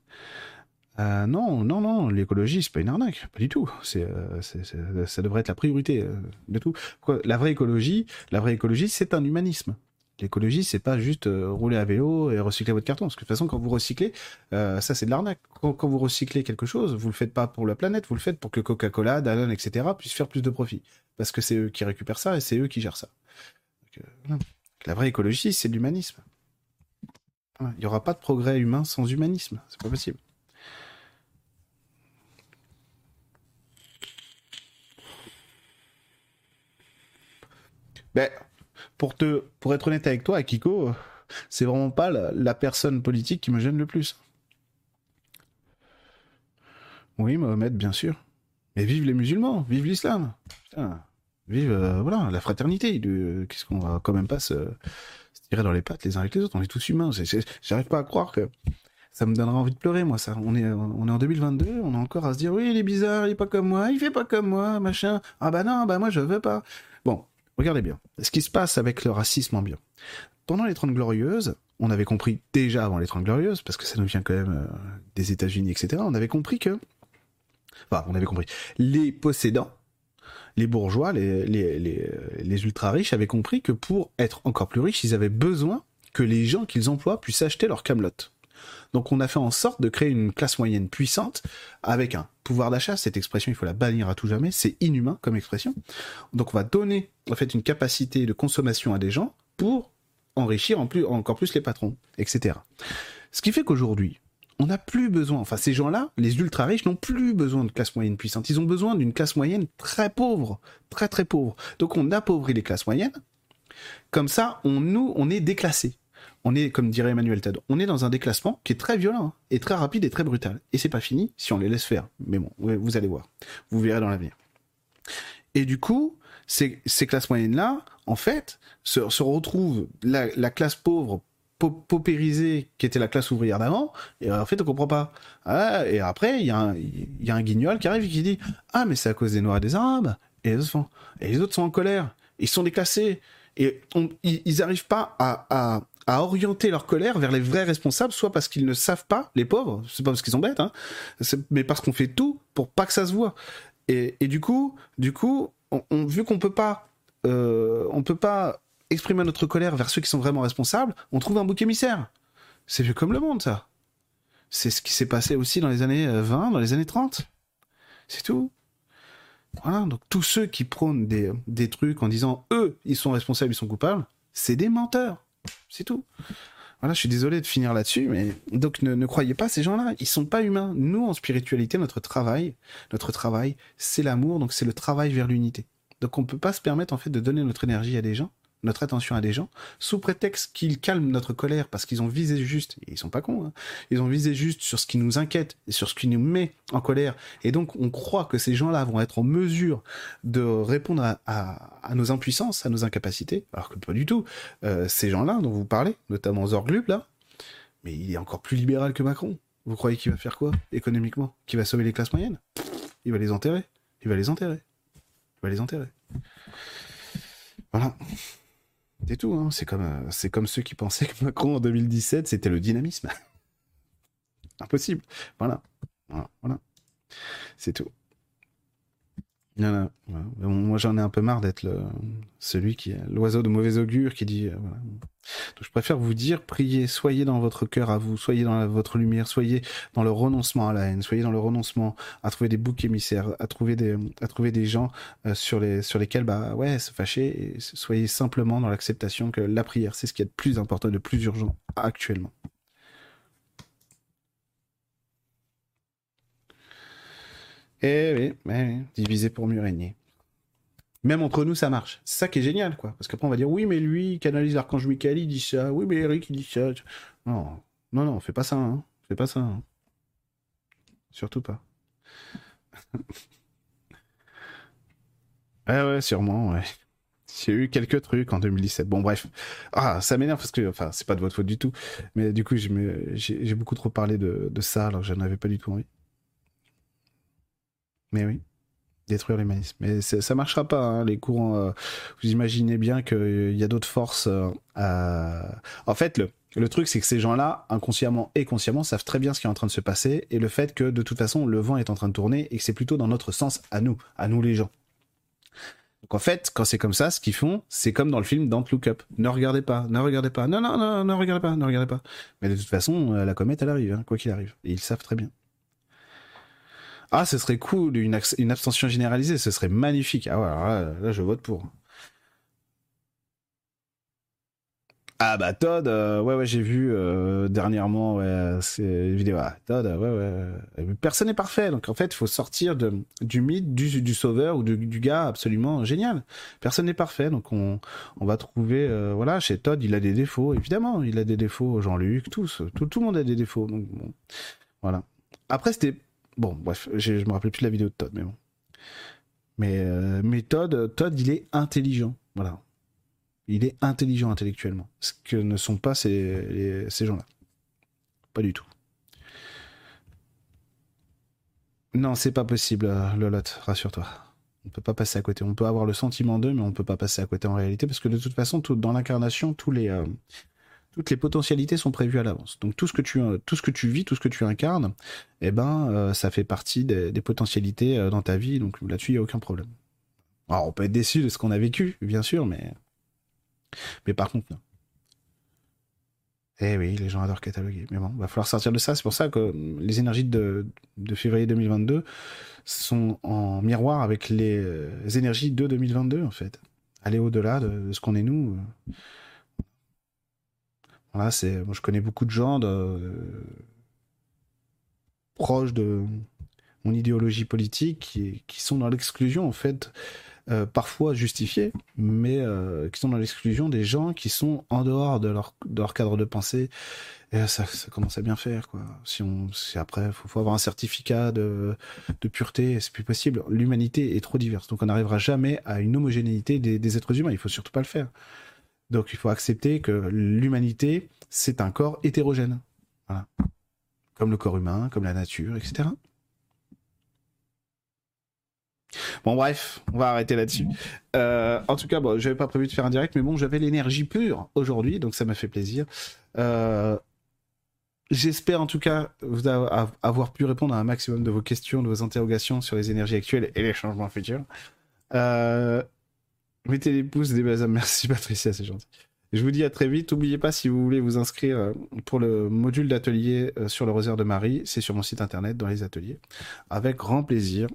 Euh, non, non, non, l'écologie, c'est pas une arnaque, pas du tout. C'est, euh, ça devrait être la priorité euh, de tout. la vraie écologie, la vraie écologie, c'est un humanisme. L'écologie, c'est pas juste rouler à vélo et recycler votre carton. Parce que de toute façon, quand vous recyclez, ça c'est de l'arnaque. Quand, vous recyclez quelque chose, vous le faites pas pour la planète, vous le faites pour que Coca-Cola, Danone, etc. puissent faire plus de profit. Parce que c'est eux qui récupèrent ça et c'est eux qui gèrent ça. la vraie écologie, c'est l'humanisme. Il n'y aura pas de progrès humain sans humanisme. C'est pas possible. Ben, pour, te, pour être honnête avec toi, Akiko, c'est vraiment pas la, personne politique qui me gêne le plus. Oui, Mohamed, bien sûr. Mais vive les musulmans, vive l'islam. Vive euh, voilà, la fraternité. Qu'est-ce qu'on va quand même pas se, tirer dans les pattes les uns avec les autres On est tous humains. J'arrive pas à croire que ça me donnera envie de pleurer, moi, ça. On est, on est en 2022, on a encore à se dire, oui, il est bizarre, il est pas comme moi, il fait pas comme moi, machin. Ah bah non, bah moi je veux pas. Bon, Regardez bien, ce qui se passe avec le racisme ambiant. Pendant les Trente Glorieuses, on avait compris déjà avant les Trente Glorieuses, parce que ça nous vient quand même euh, des États-Unis, etc., on avait compris que... Enfin, on avait compris. Les possédants, les bourgeois, les, les, les ultra-riches avaient compris que pour être encore plus riches, ils avaient besoin que les gens qu'ils emploient puissent acheter leur camelote. Donc on a fait en sorte de créer une classe moyenne puissante avec un pouvoir d'achat. Cette expression, il faut la bannir à tout jamais. C'est inhumain comme expression. Donc on va donner en fait une capacité de consommation à des gens pour enrichir encore plus les patrons, etc. Ce qui fait qu'aujourd'hui, on n'a plus besoin, enfin ces gens-là, les ultra riches n'ont plus besoin de classe moyenne puissante, ils ont besoin d'une classe moyenne très pauvre, très très pauvre. Donc on appauvrit les classes moyennes, comme ça on nous on est déclassé on est, comme dirait Emmanuel Ted, on est dans un déclassement qui est très violent, hein, et très rapide et très brutal. Et c'est pas fini si on les laisse faire. Mais bon, vous allez voir. Vous verrez dans l'avenir. Et du coup, ces, classes moyennes-là, en fait, se, retrouvent la, classe pauvre paupérisée qui était la classe ouvrière d'avant, et en fait on comprend pas. Ah, et après, il y, a un, guignol qui arrive et qui dit Ah, mais c'est à cause des Noirs et des Arabes. Et les autres sont, et les autres sont en colère. Ils sont déclassés. Et ils n'arrivent pas à, à orienter leur colère vers les vrais responsables, soit parce qu'ils ne savent pas, les pauvres, c'est pas parce qu'ils sont bêtes, hein, mais parce qu'on fait tout pour pas que ça se voit. Et, du coup, du coup, vu qu'on peut pas, euh, on peut pas exprimer notre colère vers ceux qui sont vraiment responsables, on trouve un bouc émissaire. C'est vieux comme le monde, ça. C'est ce qui s'est passé aussi dans les années 20, euh, dans les années 30. C'est tout. Voilà, donc tous ceux qui prônent des trucs en disant eux, ils sont responsables, ils sont coupables, c'est des menteurs. C'est tout. Voilà, je suis désolé de finir là-dessus, mais donc ne, croyez pas ces gens-là, ils sont pas humains. Nous, en spiritualité, notre travail, notre travail, c'est l'amour, donc c'est le travail vers l'unité. Donc on peut pas se permettre en fait de donner notre énergie à des gens notre attention à des gens, sous prétexte qu'ils calment notre colère parce qu'ils ont visé juste, et ils sont pas cons, hein, ils ont visé juste sur ce qui nous inquiète et sur ce qui nous met en colère. Et donc on croit que ces gens-là vont être en mesure de répondre à, nos impuissances, à nos incapacités, alors que pas du tout. Euh, ces gens-là dont vous parlez, notamment Zorglub, là, mais il est encore plus libéral que Macron. Vous croyez qu'il va faire quoi économiquement? Qu'il va sauver les classes moyennes? Il va les enterrer. Il va les enterrer. Il va les enterrer. Voilà. C'est tout, hein. c'est comme, euh, comme ceux qui pensaient que Macron en 2017 c'était le dynamisme. Impossible. Voilà. Voilà. voilà. C'est tout. Moi j'en ai un peu marre d'être le, celui qui l'oiseau de mauvais augure qui dit. Euh, je préfère vous dire, priez, soyez dans votre cœur à vous, soyez dans votre lumière, soyez dans le renoncement à la haine, soyez dans le renoncement à trouver des boucs émissaires, à trouver des, gens euh, sur les, sur lesquels bah ouais se fâcher, soyez simplement dans l'acceptation que la prière c'est ce qui est de plus important, de plus urgent actuellement. Eh oui, eh oui, diviser pour mieux régner. Même entre nous, ça marche. C'est ça qui est génial, quoi. Parce qu'après, on va dire, oui, mais lui, il canalise l'archange Michael, il dit ça. Oui, mais Eric, il dit ça. Non, non, non, fais pas ça, hein. Fais pas ça. Hein. Surtout pas. ah ouais, sûrement, ouais. J'ai eu quelques trucs en 2017. Bon, bref. Ah, ça m'énerve parce que, enfin, c'est pas de votre faute du tout. Mais du coup, j'ai beaucoup trop parlé de, de ça alors que je n'avais pas du tout envie. Mais oui, détruire l'humanisme. Mais ça marchera pas, hein, les courants. Euh, vous imaginez bien qu'il y a d'autres forces. Euh, à... En fait, le, truc, c'est que ces gens-là, inconsciemment et consciemment, savent très bien ce qui est en train de se passer et le fait que de toute façon, le vent est en train de tourner et que c'est plutôt dans notre sens à nous, à nous les gens. Donc en fait, quand c'est comme ça, ce qu'ils font, c'est comme dans le film Don't Look Up. Ne regardez pas, ne regardez pas, non, non, non, ne regardez pas, ne regardez pas. Mais de toute façon, euh, la comète, elle arrive, hein, quoi qu'il arrive. Et ils savent très bien. Ah, ce serait cool, une, abstention généralisée, ce serait magnifique. Ah ouais, là, je vote pour. Ah bah Todd, euh, ouais ouais j'ai vu euh, dernièrement ouais ces vidéos. Ah, Todd, ouais ouais. Personne n'est parfait, donc en fait il faut sortir de, du mythe du, sauveur ou du, gars absolument génial. Personne n'est parfait, donc on, on va trouver euh, voilà chez Todd il a des défauts évidemment, il a des défauts. Jean-Luc, tous, tout, tout le monde a des défauts. Donc bon, voilà. Après c'était Bon, bref, je me rappelle plus de la vidéo de Todd, mais bon. Mais, euh, mais Todd, il est intelligent. Voilà. Il est intelligent intellectuellement. Ce que ne sont pas ces, gens-là. Pas du tout. Non, c'est pas possible, euh, Lolotte, rassure-toi. On peut pas passer à côté. On peut avoir le sentiment d'eux, mais on peut pas passer à côté en réalité, parce que de toute façon, dans l'incarnation, tous les, euh, toutes les potentialités sont prévues à l'avance. Donc tout ce que tu tu vis, tout ce que tu incarnes, eh ben euh, ça fait partie des, potentialités euh, dans ta vie. Donc là-dessus il y a aucun problème. Alors on peut être déçu de ce qu'on a vécu, bien sûr, mais mais par contre non. Eh oui, les gens adorent cataloguer. Mais bon, va falloir sortir de ça. C'est pour ça que hum, les énergies de, février 2022 sont en miroir avec les, euh, énergies de 2022 en fait. Aller au-delà de, ce qu'on est nous. Voilà, c'est, moi, je connais beaucoup de gens de, proches de mon idéologie politique qui, qui sont dans l'exclusion, en fait, euh, parfois justifiée, mais euh, qui sont dans l'exclusion des gens qui sont en dehors de leur, de leur cadre de pensée. Et ça, ça commence à bien faire, quoi. Si on, si après, faut, faut avoir un certificat de, de pureté, c'est plus possible. L'humanité est trop diverse, donc on n'arrivera jamais à une homogénéité des, des êtres humains. Il faut surtout pas le faire. Donc il faut accepter que l'humanité, c'est un corps hétérogène. Comme le corps humain, comme la nature, etc. Bon bref, on va arrêter là-dessus. Euh, en tout cas, bon, j'avais pas prévu de faire un direct, mais bon, j'avais l'énergie pure aujourd'hui, donc ça m'a fait plaisir. Euh, j'espère en tout cas avoir pu répondre à un maximum de vos questions, de vos interrogations sur les énergies actuelles et les changements futurs. Euh, Mettez les pouces, des bazars. Merci Patricia, c'est gentil. Je vous dis à très vite. N'oubliez pas si vous voulez vous inscrire euh, pour le module d'atelier euh, sur le rosaire de Marie, c'est sur mon site internet dans les ateliers. Avec grand plaisir,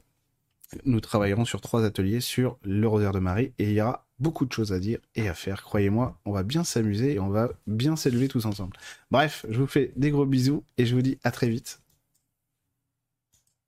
nous travaillerons sur trois ateliers sur le rosaire de Marie et il y aura beaucoup de choses à dire et à faire. Croyez-moi, on va bien s'amuser et on va bien s'élever tous ensemble. Bref, je vous fais des gros bisous et je vous dis à très vite.